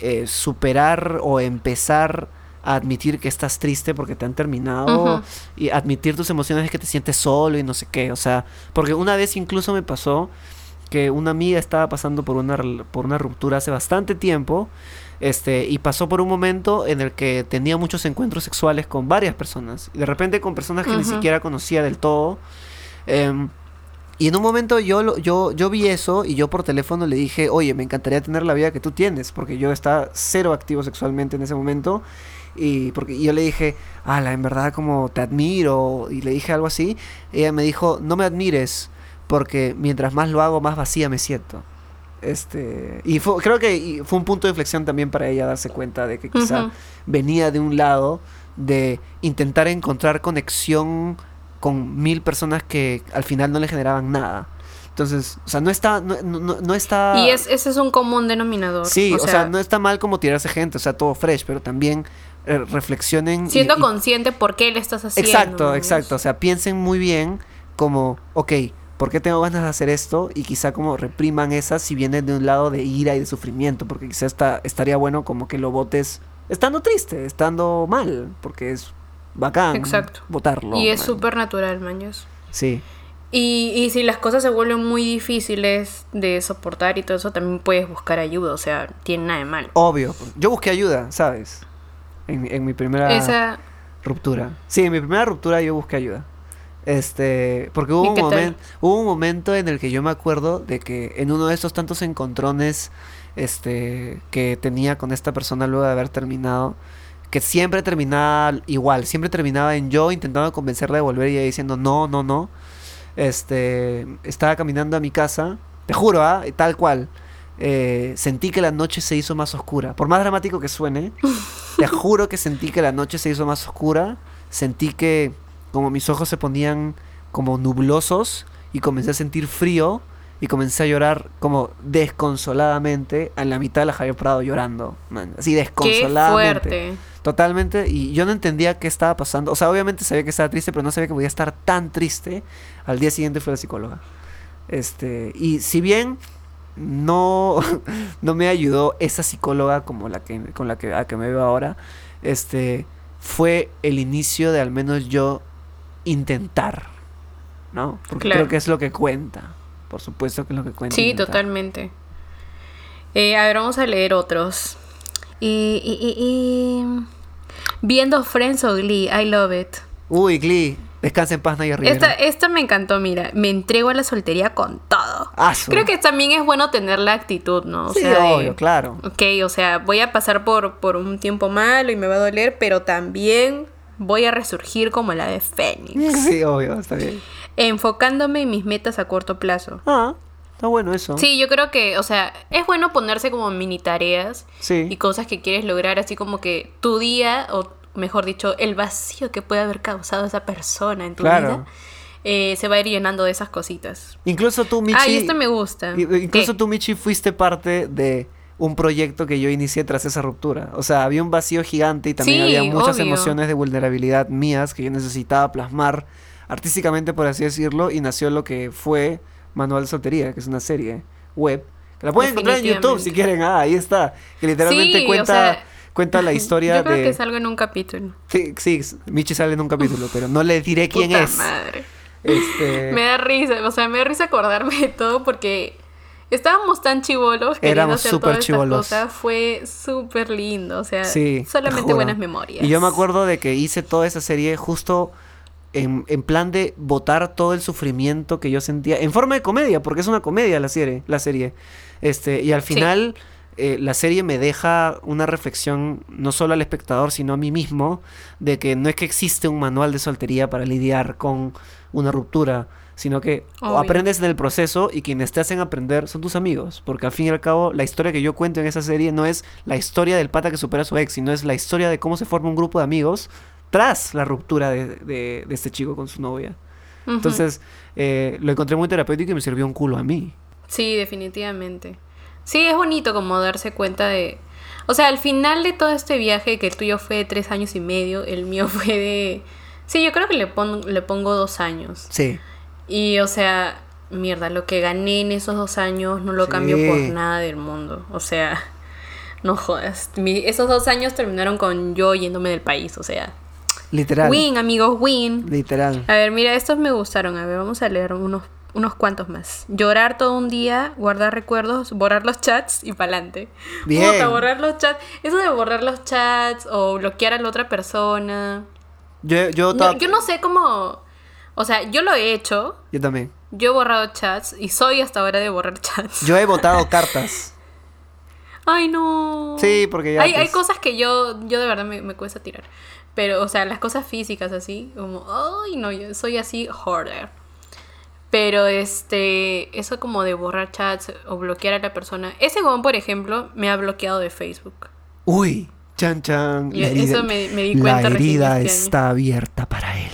eh, superar o empezar a admitir que estás triste porque te han terminado y admitir tus emociones es que te sientes solo y no sé qué, o sea, porque una vez incluso me pasó que una amiga estaba pasando por una por una ruptura hace bastante tiempo, este, y pasó por un momento en el que tenía muchos encuentros sexuales con varias personas, de repente con personas que ni siquiera conocía del todo. em, y en un momento yo, lo- yo, yo vi eso y yo por teléfono le dije, oye, me encantaría tener la vida que tú tienes, porque yo estaba cero activo sexualmente en ese momento. Y porque y yo le dije, ala, en verdad como te admiro, y le dije algo así. Ella me dijo, no me admires, porque mientras más lo hago, más vacía me siento. Este, y fue- creo que y fue un punto de inflexión también para ella darse cuenta de que quizá venía de un lado de intentar encontrar conexión con mil personas que al final no le generaban nada. Entonces, o sea, no está, no, no- no- está... Y es, ese es un común denominador. Sí, o sea, no está mal como tirarse gente, o sea, todo fresh, pero también eh, reflexionen. y- siendo y- consciente por qué le estás haciendo. Exacto, exacto. O sea, piensen muy bien como, ok, ¿por qué tengo ganas de hacer esto? Y quizá como repriman esas si vienen de un lado de ira y de sufrimiento, porque quizá está, estaría bueno como que lo votes estando triste, estando mal, porque es bacán Exacto. votarlo. Y es súper natural, maños. Sí, Y, y si las cosas se vuelven muy difíciles de soportar y todo eso, también puedes buscar ayuda, o sea, tiene nada de malo. obvio. Yo busqué ayuda, ¿sabes? En, en mi primera Esa, ruptura. Sí, en mi primera ruptura yo busqué ayuda. Este, porque hubo ¿Y un, qué tal? momen- hubo un momento en el que yo me acuerdo de que en uno de estos tantos encontrones este, que tenía con esta persona luego de haber terminado, que siempre terminaba igual, siempre terminaba en yo intentando convencerla de volver y ella diciendo no, no, no. Este, estaba caminando a mi casa, te juro, ¿ah? tal cual. eh, sentí que la noche se hizo más oscura. Por más dramático que suene, te juro que sentí que la noche se hizo más oscura. Sentí que como mis ojos se ponían como nublosos y comencé a sentir frío y comencé a llorar como desconsoladamente en la mitad de la Javier Prado llorando. man, así qué desconsoladamente. fuerte. Totalmente, y yo no entendía qué estaba pasando. O sea, obviamente sabía que estaba triste, pero no sabía que podía estar tan triste. Al día siguiente fue la psicóloga. Este, y si bien no, no me ayudó esa psicóloga como la que, con la que, a que me veo ahora, este, fue el inicio de al menos yo intentar, ¿no? Porque Claro. creo que es lo que cuenta. Por supuesto que es lo que cuenta. Sí, intentar. totalmente. Eh, a ver, vamos a leer otros. Y, y- y- y- Viendo Friends o Glee, I love it. Uy, Glee, descansa en paz, Naya Rivera. Esta, esta me encantó, mira. Me entrego a la soltería con todo. Ah, Creo que también es bueno tener la actitud, ¿no? O Sí, sea, de- obvio, claro. Ok, o sea, voy a pasar por, por un tiempo malo y me va a doler, pero también voy a resurgir como la de Fénix, Sí, obvio, está bien. enfocándome en mis metas a corto plazo. Ah, está bueno eso. Sí, yo creo que, o sea, es bueno ponerse como mini tareas Sí. y cosas que quieres lograr, así como que tu día, o mejor dicho, el vacío que puede haber causado esa persona en tu Claro. vida, eh, se va a ir llenando de esas cositas. Incluso tú, Michi. Ay, esto me gusta. Incluso ¿Qué? tú, Michi, fuiste parte de un proyecto que yo inicié tras esa ruptura. O sea, había un vacío gigante y también Sí, había muchas obvio. emociones de vulnerabilidad mías que yo necesitaba plasmar artísticamente, por así decirlo, y nació lo que fue Manual de Soltería, que es una serie web. Que la pueden encontrar en YouTube si quieren. Ah, ahí está. Que literalmente Sí, o cuenta, sea, cuenta la historia Yo creo de. que salgo en un capítulo. Sí, sí, Michi sale en un capítulo, pero no le diré quién Puta es. madre. Este. Me da risa, o sea, me da risa acordarme de todo porque estábamos tan chivolos queriendo Éramos hacer súper cosas. Fue súper lindo, o sea, Sí, solamente buenas memorias. Y yo me acuerdo de que hice toda esa serie justo en, en plan de botar todo el sufrimiento que yo sentía, en forma de comedia, porque es una comedia la serie, la serie. Este, y al Sí. final eh, la serie me deja una reflexión no solo al espectador, sino a mí mismo, de que no es que existe un manual de soltería para lidiar con una ruptura, sino que Obvio. aprendes en el proceso y quienes te hacen aprender son tus amigos, porque al fin y al cabo la historia que yo cuento en esa serie no es la historia del pata que supera a su ex, sino es la historia de cómo se forma un grupo de amigos tras la ruptura de, de- de este chico con su novia. Entonces, eh, lo encontré muy terapéutico y me sirvió un culo a mí. Sí, definitivamente. Sí, es bonito como darse cuenta de... O sea, al final de todo este viaje, que el tuyo fue de tres años y medio, el mío fue de... Sí, yo creo que le, pon- le pongo dos años. Sí. Y, o sea, mierda, lo que gané en esos dos años no lo Sí. cambio por nada del mundo. O sea, no jodas. Mi- esos dos años terminaron con yo yéndome del país. O sea, Literal. win, amigos, win. Literal. A ver, mira, estos me gustaron. A ver, vamos a leer unos, unos cuantos más. Llorar todo un día, guardar recuerdos, borrar los chats y pa'lante. Bien. Puta, borrar los chats. Eso de borrar los chats o bloquear a la otra persona. Yo, yo, No, yo no sé cómo. O sea, yo lo he hecho. yo también. Yo he borrado chats y soy hasta ahora de borrar chats. Yo he votado cartas. Ay, no. Sí, porque ya, Hay, hay pues. cosas que yo, yo de verdad me, me cuesta tirar. Pero, o sea, las cosas físicas así, como, ay, no, yo soy así hoarder. Pero, este, eso como de borrar chats o bloquear a la persona. Ese gobón, por ejemplo, me ha bloqueado de Facebook. Uy, chan chan. Y eso me- me di cuenta La recién herida este año. está abierta para él.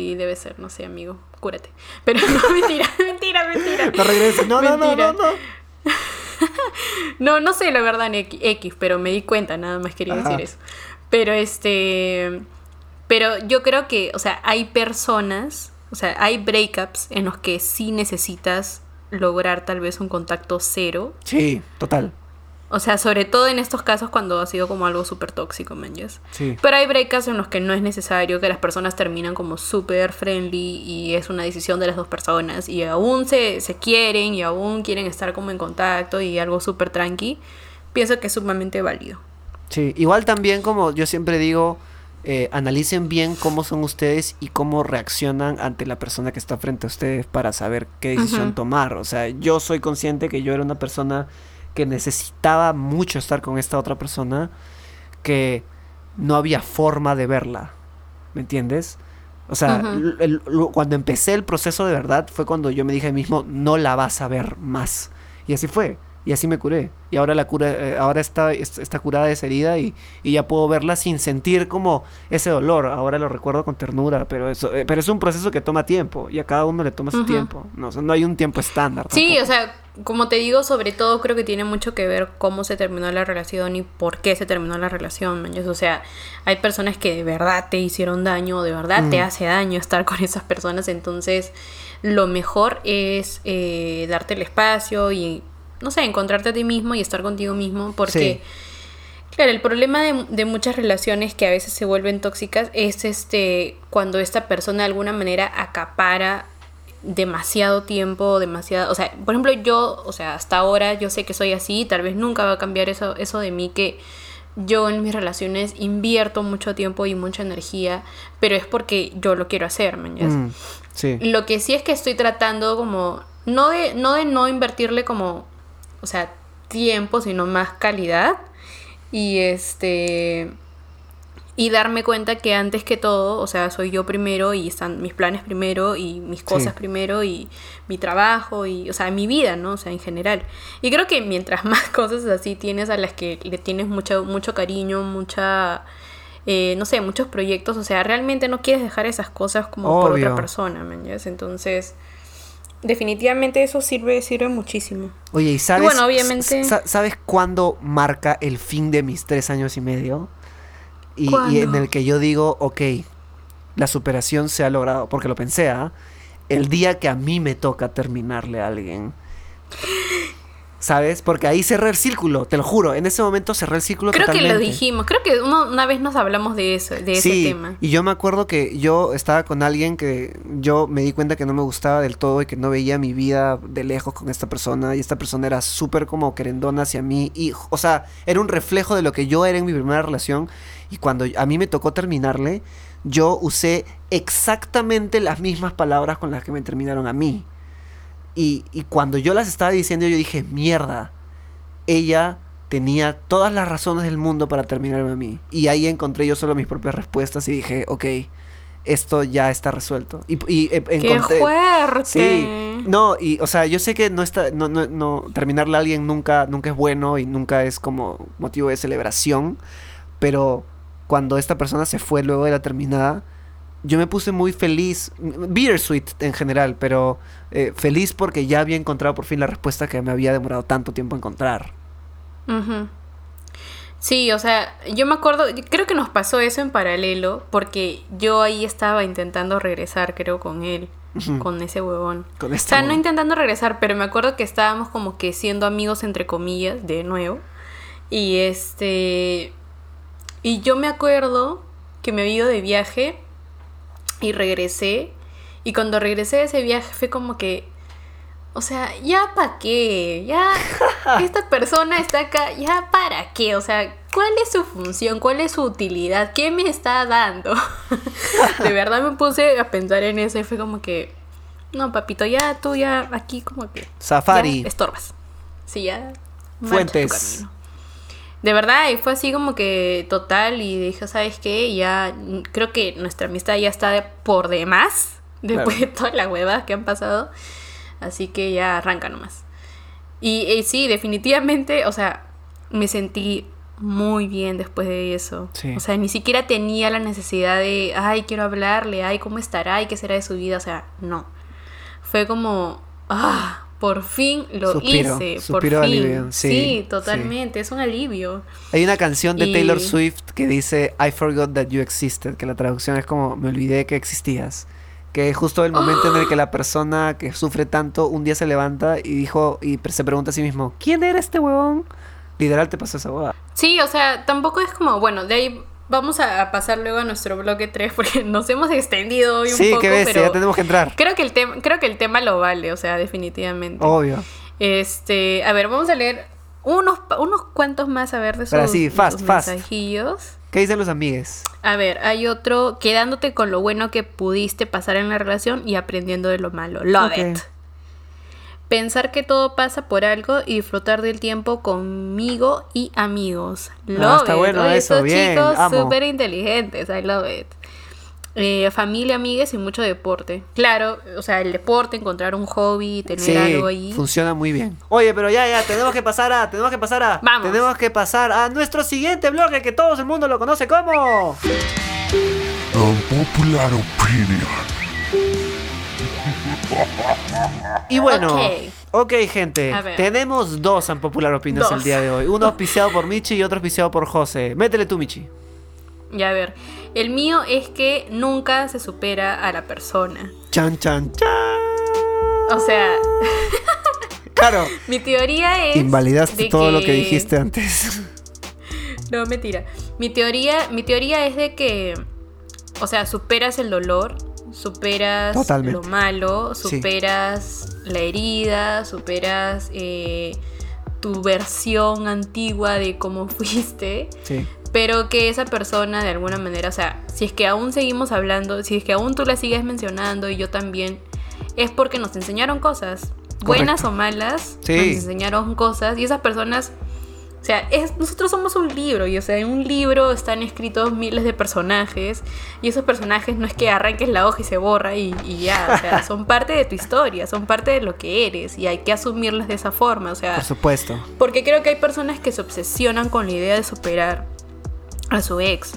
Sí, debe ser, no sé, amigo, cúrate. Pero no, mentira, mentira, mentira. No regreses. No, no, no, no, no. No, no sé la verdad en X, pero me di cuenta, nada más quería Ajá. decir eso. Pero este. Pero yo creo que, o sea, hay personas, o sea, hay breakups en los que sí necesitas lograr tal vez un contacto cero. Sí, total. O sea, sobre todo en estos casos cuando ha sido como algo súper tóxico, man. yes. Sí. Pero hay breakups en los que no es necesario, que las personas terminan como súper friendly y es una decisión de las dos personas y aún se, se quieren y aún quieren estar como en contacto y algo súper tranqui. Pienso que es sumamente válido. Sí, igual también como yo siempre digo, eh, analicen bien cómo son ustedes y cómo reaccionan ante la persona que está frente a ustedes para saber qué decisión tomar. O sea, yo soy consciente que yo era una persona que necesitaba mucho estar con esta otra persona, que no había forma de verla. ¿Me entiendes? O sea, el- lo- cuando empecé el proceso de verdad fue cuando yo me dije a mí mismo, no la vas a ver más. Y así fue. Y así me curé. Y ahora la cura, eh, ahora está, es- está curada esa herida y, y ya puedo verla sin sentir como ese dolor. Ahora lo recuerdo con ternura, pero eso, eh, pero es un proceso que toma tiempo y a cada uno le toma su tiempo. No, o sea, no hay un tiempo estándar. Sí, tampoco. o sea, como te digo, sobre todo creo que tiene mucho que ver cómo se terminó la relación y por qué se terminó la relación, man. O sea, hay personas que de verdad te hicieron daño, de verdad te Mm. hace daño estar con esas personas, entonces lo mejor es eh, darte el espacio y, no sé, encontrarte a ti mismo y estar contigo mismo, porque... Claro, el problema de, de muchas relaciones que a veces se vuelven tóxicas es este cuando esta persona de alguna manera acapara demasiado tiempo, demasiado, o sea, por ejemplo, yo, o sea, hasta ahora yo sé que soy así, tal vez nunca va a cambiar eso eso de mí que yo en mis relaciones invierto mucho tiempo y mucha energía, pero es porque yo lo quiero hacer, ¿me entiendes? Mm, sí. Lo que sí es que estoy tratando como, no de, no de no invertirle como, o sea, tiempo, sino más calidad. Y este, y darme cuenta que antes que todo, o sea, soy yo primero y están mis planes primero y mis cosas Sí. primero y mi trabajo y, o sea, mi vida, ¿no? O sea, en general. Y creo que mientras más cosas así tienes a las que le tienes mucho, mucho cariño, mucha... eh, no sé, muchos proyectos, o sea, realmente no quieres dejar esas cosas como por otra persona, ¿me entiendes? Entonces, definitivamente eso sirve, sirve muchísimo. Oye, ¿y sabes, bueno, obviamente- sa- ¿sabes cuándo marca el fin de mis tres años y medio? Y, y en el que yo digo, ok, la superación se ha logrado, porque lo pensé, ¿ah? El día que a mí me toca terminarle a alguien. ¿Sabes? Porque ahí cerré el círculo, te lo juro. En ese momento cerré el círculo Creo que lo dijimos, creo que uno- una vez nos hablamos de eso, de ese sí, tema. y yo me acuerdo que yo estaba con alguien que yo me di cuenta que no me gustaba del todo y que no veía mi vida de lejos con esta persona y esta persona era súper como querendona hacia mí y, o sea, era un reflejo de lo que yo era en mi primera relación y cuando a mí me tocó terminarle, yo usé exactamente las mismas palabras con las que me terminaron a mí. Y, y cuando yo las estaba diciendo yo dije, mierda, ella tenía todas las razones del mundo para terminarme a mí. Y ahí encontré yo solo mis propias respuestas y dije, ok, esto ya está resuelto. Y, y eh, encontré... ¡Qué fuerte! Sí, no, y o sea, yo sé que no está, no, no, no, terminarle a alguien nunca, nunca es bueno y nunca es como motivo de celebración, pero cuando esta persona se fue luego de la terminada, yo me puse muy feliz, bittersweet en general, pero eh, feliz porque ya había encontrado por fin la respuesta que me había demorado tanto tiempo encontrar. Sí, o sea, yo me acuerdo, creo que nos pasó eso en paralelo, porque yo ahí estaba intentando regresar, creo, con él, con ese huevón. Con O este sea, no intentando regresar, pero me acuerdo que estábamos como que siendo amigos entre comillas, de nuevo. Y este. Y yo me acuerdo que me había ido de viaje y regresé. Y cuando regresé de ese viaje fue como que. O sea, ¿ya para qué? Ya. Esta persona está acá, ¿ya para qué? O sea, ¿cuál es su función? ¿Cuál es su utilidad? ¿Qué me está dando? de verdad me puse a pensar en eso y fue como que. No, papito, ya tú ya aquí como que. Safari. Ya estorbas. Sí, ya. tu Fuentes. camino. De verdad, y fue así como que total y dije, ¿sabes qué? Ya creo que nuestra amistad ya está de- por demás después Claro. de todas las huevas que han pasado. Así que ya arranca nomás. Y, y sí, definitivamente, o sea, me sentí muy bien después de eso. Sí. O sea, ni siquiera tenía la necesidad de, ay, quiero hablarle, ay, ¿cómo estará? Ay, ¿qué será de su vida? O sea, no. Fue como, ah, por fin lo Suspiro, hice. suspiro por fin. alivio, sí, sí, totalmente, es un alivio. Hay una canción de Y- Taylor Swift que dice I forgot that you existed, que la traducción es como me olvidé que existías. Que es justo el momento en el que la persona que sufre tanto un día se levanta y dijo y se pregunta a sí mismo, ¿quién era este huevón? Literal te pasó esa hueá. Sí, o sea, tampoco es como, bueno, de ahí vamos a, pasar luego a nuestro bloque 3 porque nos hemos extendido hoy un Sí, poco, qué bestia, pero ya tenemos que entrar. creo que el tema creo que el tema lo vale, o sea, definitivamente. Obvio. Este, a ver, vamos a leer unos unos cuantos más a ver de sus, fast, fast. mensajillos. ¿Qué dicen los amigues? A ver, hay otro quedándote con lo bueno que pudiste pasar en la relación y aprendiendo de lo malo. Love Ok. it. Pensar que todo pasa por algo y disfrutar del tiempo conmigo y amigos. Love Ah, está it. bueno Oye, eso, estos bien, chicos súper inteligentes. I love it. Eh, familia, amigues y mucho deporte. Claro, o sea, el deporte, encontrar un hobby, tener Sí, algo ahí. funciona muy bien. Oye, pero ya, ya, tenemos que pasar a, tenemos que pasar a, Vamos. tenemos que pasar a nuestro siguiente bloque que todo el mundo lo conoce como... Unpopular opinion. Y bueno, Ok. ok, gente, tenemos dos en popular opinions Dos. el día de hoy. Uno auspiciado por Michi y otro auspiciado por José. Métele tú, Michi. Ya a ver, el mío es que nunca se supera a la persona. Chan, chan, chan. O sea, Claro, mi teoría es. invalidaste todo lo que dijiste antes. No, mentira. Mi teoría, mi teoría es de que. O sea, superas el dolor, superas Totalmente. lo malo, Sí. superas la herida, superas eh, tu versión antigua de cómo fuiste. Sí, Pero que esa persona de alguna manera, o sea, si es que aún seguimos hablando, si es que aún tú la sigues mencionando y yo también, es porque nos enseñaron cosas, buenas o malas, Sí. nos enseñaron cosas y esas personas, o sea, es, nosotros somos un libro y o sea, en un libro están escritos miles de personajes y esos personajes no es que arranques la hoja y se borra y, y ya, o sea, son parte de tu historia, son parte de lo que eres y hay que asumirlas de esa forma, o sea, por supuesto. porque creo que hay personas que se obsesionan con la idea de superar a su ex.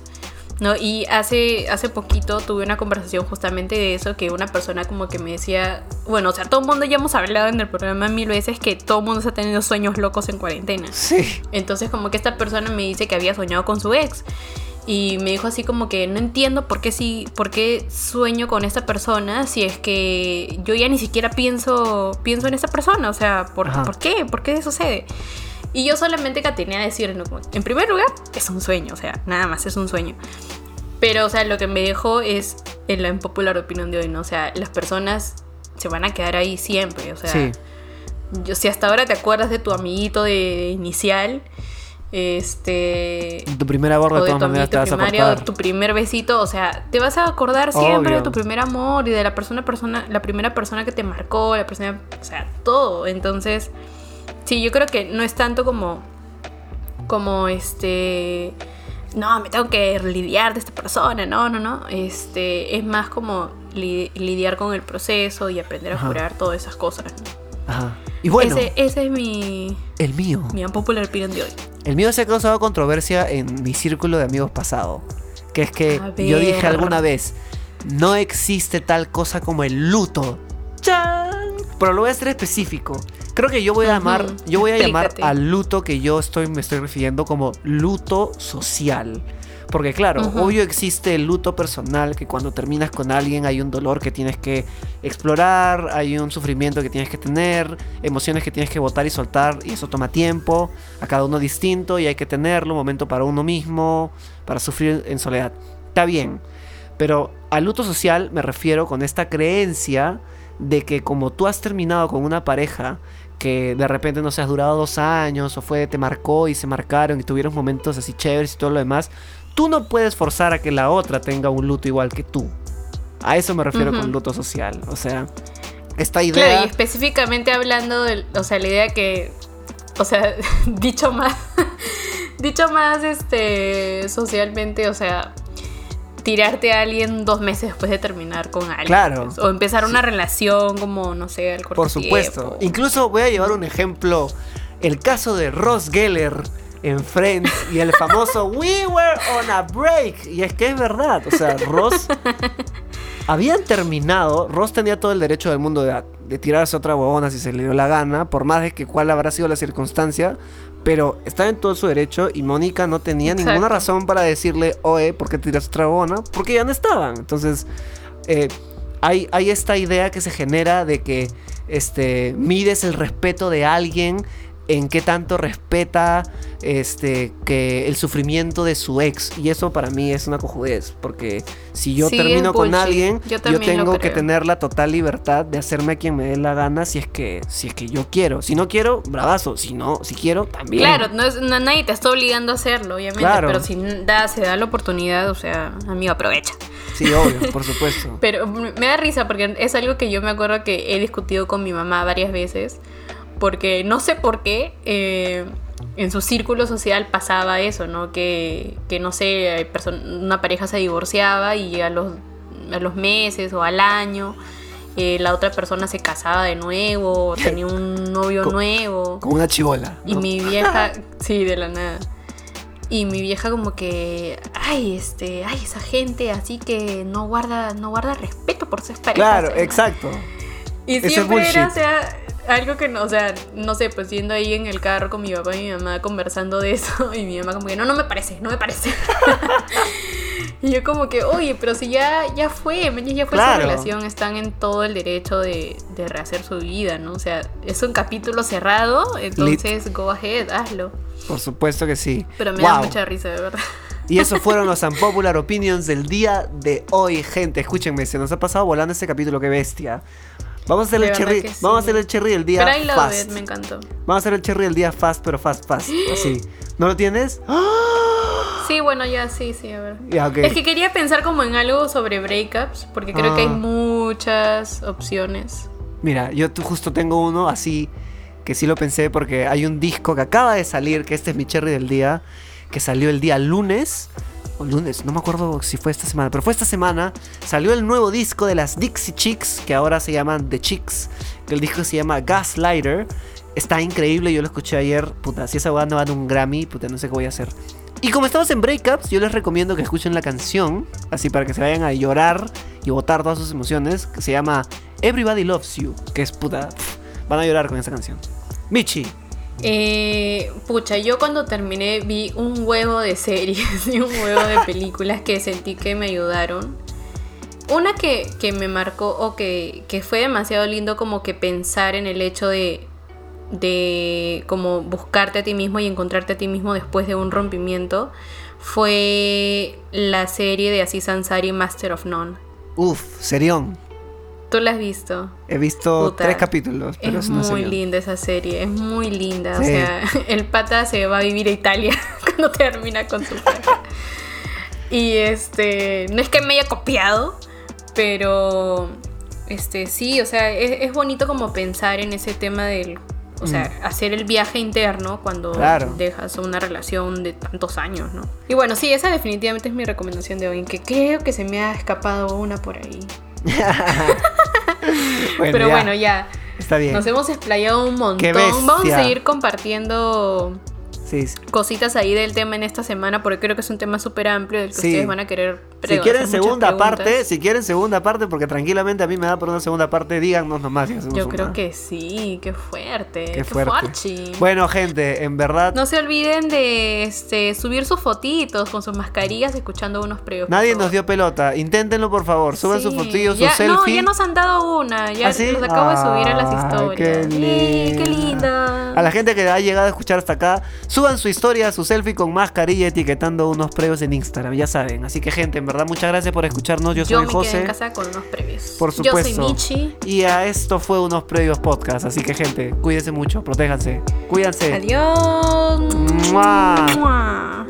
¿No? Y hace, hace poquito tuve una conversación justamente de eso, que una persona como que me decía, bueno, o sea, todo el mundo ya hemos hablado en el programa mil veces que todo el mundo está teniendo sueños locos en cuarentena. Sí. Entonces como que esta persona me dice que había soñado con su ex. Y me dijo así como que no entiendo por qué sí, por qué sueño con esta persona si es que yo ya ni siquiera pienso, pienso en esta persona. O sea, ¿por. ¿por qué? ¿Por qué sucede? Y yo solamente tenía a decir, ¿no? Como, en primer lugar, es un sueño, o sea, nada más es un sueño. Pero, o sea, lo que me dejó es en la impopular opinión de hoy, ¿no? O sea, las personas se van a quedar ahí siempre, o sea, Sí. yo, si hasta ahora te acuerdas de tu amiguito de inicial, este. Tu primer amor de de tu maneras te amiguito vas a primario, acordar. tu primer besito, o sea, te vas a acordar siempre Obvio. de tu primer amor y de la persona, persona, la primera persona que te marcó, la persona, o sea, todo. Entonces, sí, yo creo que no es tanto como como este no, me tengo que lidiar de esta persona, no, no, no. Este, es más como lidiar con el proceso y aprender a curar todas esas cosas. Ajá. Y bueno. Ese, ese, es mi. El mío. Mi unpopular opinion de hoy. El mío se ha causado controversia en mi círculo de amigos pasado. Que es que yo dije alguna vez: no existe tal cosa como el luto. ¡Chan! Pero lo voy a hacer específico. Creo que yo voy a llamar, yo voy a llamar al luto que yo estoy, me estoy refiriendo como luto social. Porque claro, obvio existe el luto personal, que cuando terminas con alguien hay un dolor que tienes que explorar, hay un sufrimiento que tienes que tener, emociones que tienes que botar y soltar, y eso toma tiempo, a cada uno distinto, y hay que tenerlo, un momento para uno mismo, para sufrir en soledad. Está bien, pero al luto social me refiero con esta creencia de que como tú has terminado con una pareja que de repente no se has durado dos años o fue te marcó y se marcaron y tuvieron momentos así chéveres y todo lo demás, tú no puedes forzar a que la otra tenga un luto igual que tú. A eso me refiero con luto social. O sea, esta idea. Claro, y específicamente hablando de, o sea, la idea que, o sea, dicho más, dicho más, este, socialmente, o sea, tirarte a alguien dos meses después de terminar con alguien. Claro. Pues, o empezar una relación como, no sé, al corto Por supuesto. Incluso voy a llevar un ejemplo. El caso de Ross Geller en Friends y el famoso We were on a break. Y es que es verdad. O sea, Ross. habían terminado. Ross tenía todo el derecho del mundo de, de tirarse otra huevona si se le dio la gana. Por más de que cuál habrá sido la circunstancia. Pero estaba en todo su derecho y Mónica no tenía ninguna razón para decirle, oye, ¿por qué tiras otra bona? Porque ya no estaban. Entonces, eh, hay, hay, esta idea que se genera de que este, mides el respeto de alguien en qué tanto respeta este que el sufrimiento de su ex. Y eso para mí es una cojudez porque si yo termino con alguien yo, tengo que tener la total libertad de hacerme a quien me dé la gana si es que si es que yo quiero. Si no quiero bravazo. Si no si quiero también. Claro no es, nadie te está obligando a hacerlo obviamente pero si da, se da la oportunidad o sea amigo aprovecha. Sí, obvio, por supuesto. Pero me da risa porque es algo que yo me acuerdo que he discutido con mi mamá varias veces porque no sé por qué eh, en su círculo social pasaba eso, ¿no? Que, no sé, una pareja se divorciaba y a los, los meses o al año eh, la otra persona se casaba de nuevo, tenía un novio nuevo. Como una chivola. Y mi vieja, sí, de la nada. Y mi vieja como que, ay, este, ay, esa gente así que no guarda, no guarda respeto por ser pareja. Claro, exacto. Y siempre era, o sea, algo que no, o sea, no sé, pues yendo ahí en el carro con mi papá y mi mamá conversando de eso y mi mamá como que no, no me parece, no me parece. y yo como que, oye, pero si ya, ya fue, ya fue su relación, están en todo el derecho de, rehacer su vida, ¿no? O sea, es un capítulo cerrado, entonces go ahead, hazlo. Por supuesto que sí. Pero me da mucha risa, de verdad. Y esos fueron los Unpopular Opinions del día de hoy, gente. Escúchenme, se nos ha pasado volando este capítulo, qué bestia. Vamos a hacer el cherry. Vamos a hacer el cherry el día pero fast. me encantó. Vamos a hacer el cherry el día fast, pero fast, fast. Así. ¿No lo tienes? Sí, bueno, ya sí, sí, a ver. Es que quería pensar como en algo sobre breakups, porque creo que hay ah. muchas opciones. Mira, yo justo tengo uno así que sí lo pensé porque hay un disco que acaba de salir, que este es mi cherry del día, que salió el día lunes o lunes, no me acuerdo si fue esta semana, pero fue esta semana, salió el nuevo disco de las Dixie Chicks, que ahora se llaman The Chicks, que el disco se llama Gaslighter. Está increíble, yo lo escuché ayer, puta, si esa no va un Grammy, puta, no sé qué voy a hacer. Y como estamos en breakups, yo les recomiendo que escuchen la canción, así para que se vayan a llorar y botar todas sus emociones, que se llama Everybody Loves You, que es puta, van a llorar con esa canción. Michi, eh, pucha, yo cuando terminé vi un huevo de series y un huevo de películas que sentí que me ayudaron. Una que, me marcó o que, fue demasiado lindo como que pensar en el hecho de, de como buscarte a ti mismo y encontrarte a ti mismo después de un rompimiento fue la serie de Aziz Ansari Master of None. Uf, serión. ¿Tú la has visto? He visto tres capítulos. Pero es, muy linda esa serie, es muy linda. O sea, el pata se va a vivir a Italia cuando termina con su pareja. Y este, no es que me haya copiado, pero este sí, o sea, es, bonito como pensar en ese tema del o sea, hacer el viaje interno cuando Mm. Claro. dejas una relación de tantos años, ¿no? Y bueno, sí, esa definitivamente es mi recomendación de hoy, que creo que se me ha escapado una por ahí. Bueno, Pero ya, bueno, ya. Está bien. Nos hemos explayado un montón. Vamos a seguir compartiendo sí. cositas ahí del tema en esta semana porque creo que es un tema súper amplio del que Sí. ustedes van a querer Si quieren segunda parte, si quieren segunda parte, porque tranquilamente a mí me da por una segunda parte, díganos nomás. Yo una. creo que sí, qué fuerte. Qué Qué, fuerte. Bueno, gente, en verdad, No se olviden de este, subir sus fotitos con sus mascarillas escuchando unos previos. nadie nos dio pelota. Inténtenlo, por favor. Suban sus fotillos, sus selfies. No, ya nos han dado una. Ya ¿Ah, sí? los acabo de subir a las historias. qué linda. A la gente que ha llegado a escuchar hasta acá, suban su historia, su selfie con mascarilla etiquetando unos previos en Instagram, ya saben. Así que gente, en verdad muchas gracias por escucharnos. Yo, Yo soy me José. quedé en casa con unos previos. Por Yo supuesto. soy Michi. Y a esto fue unos previos podcast. Así que gente, cuídense mucho, protéjanse. Cuídense. Adiós. Mua. Mua.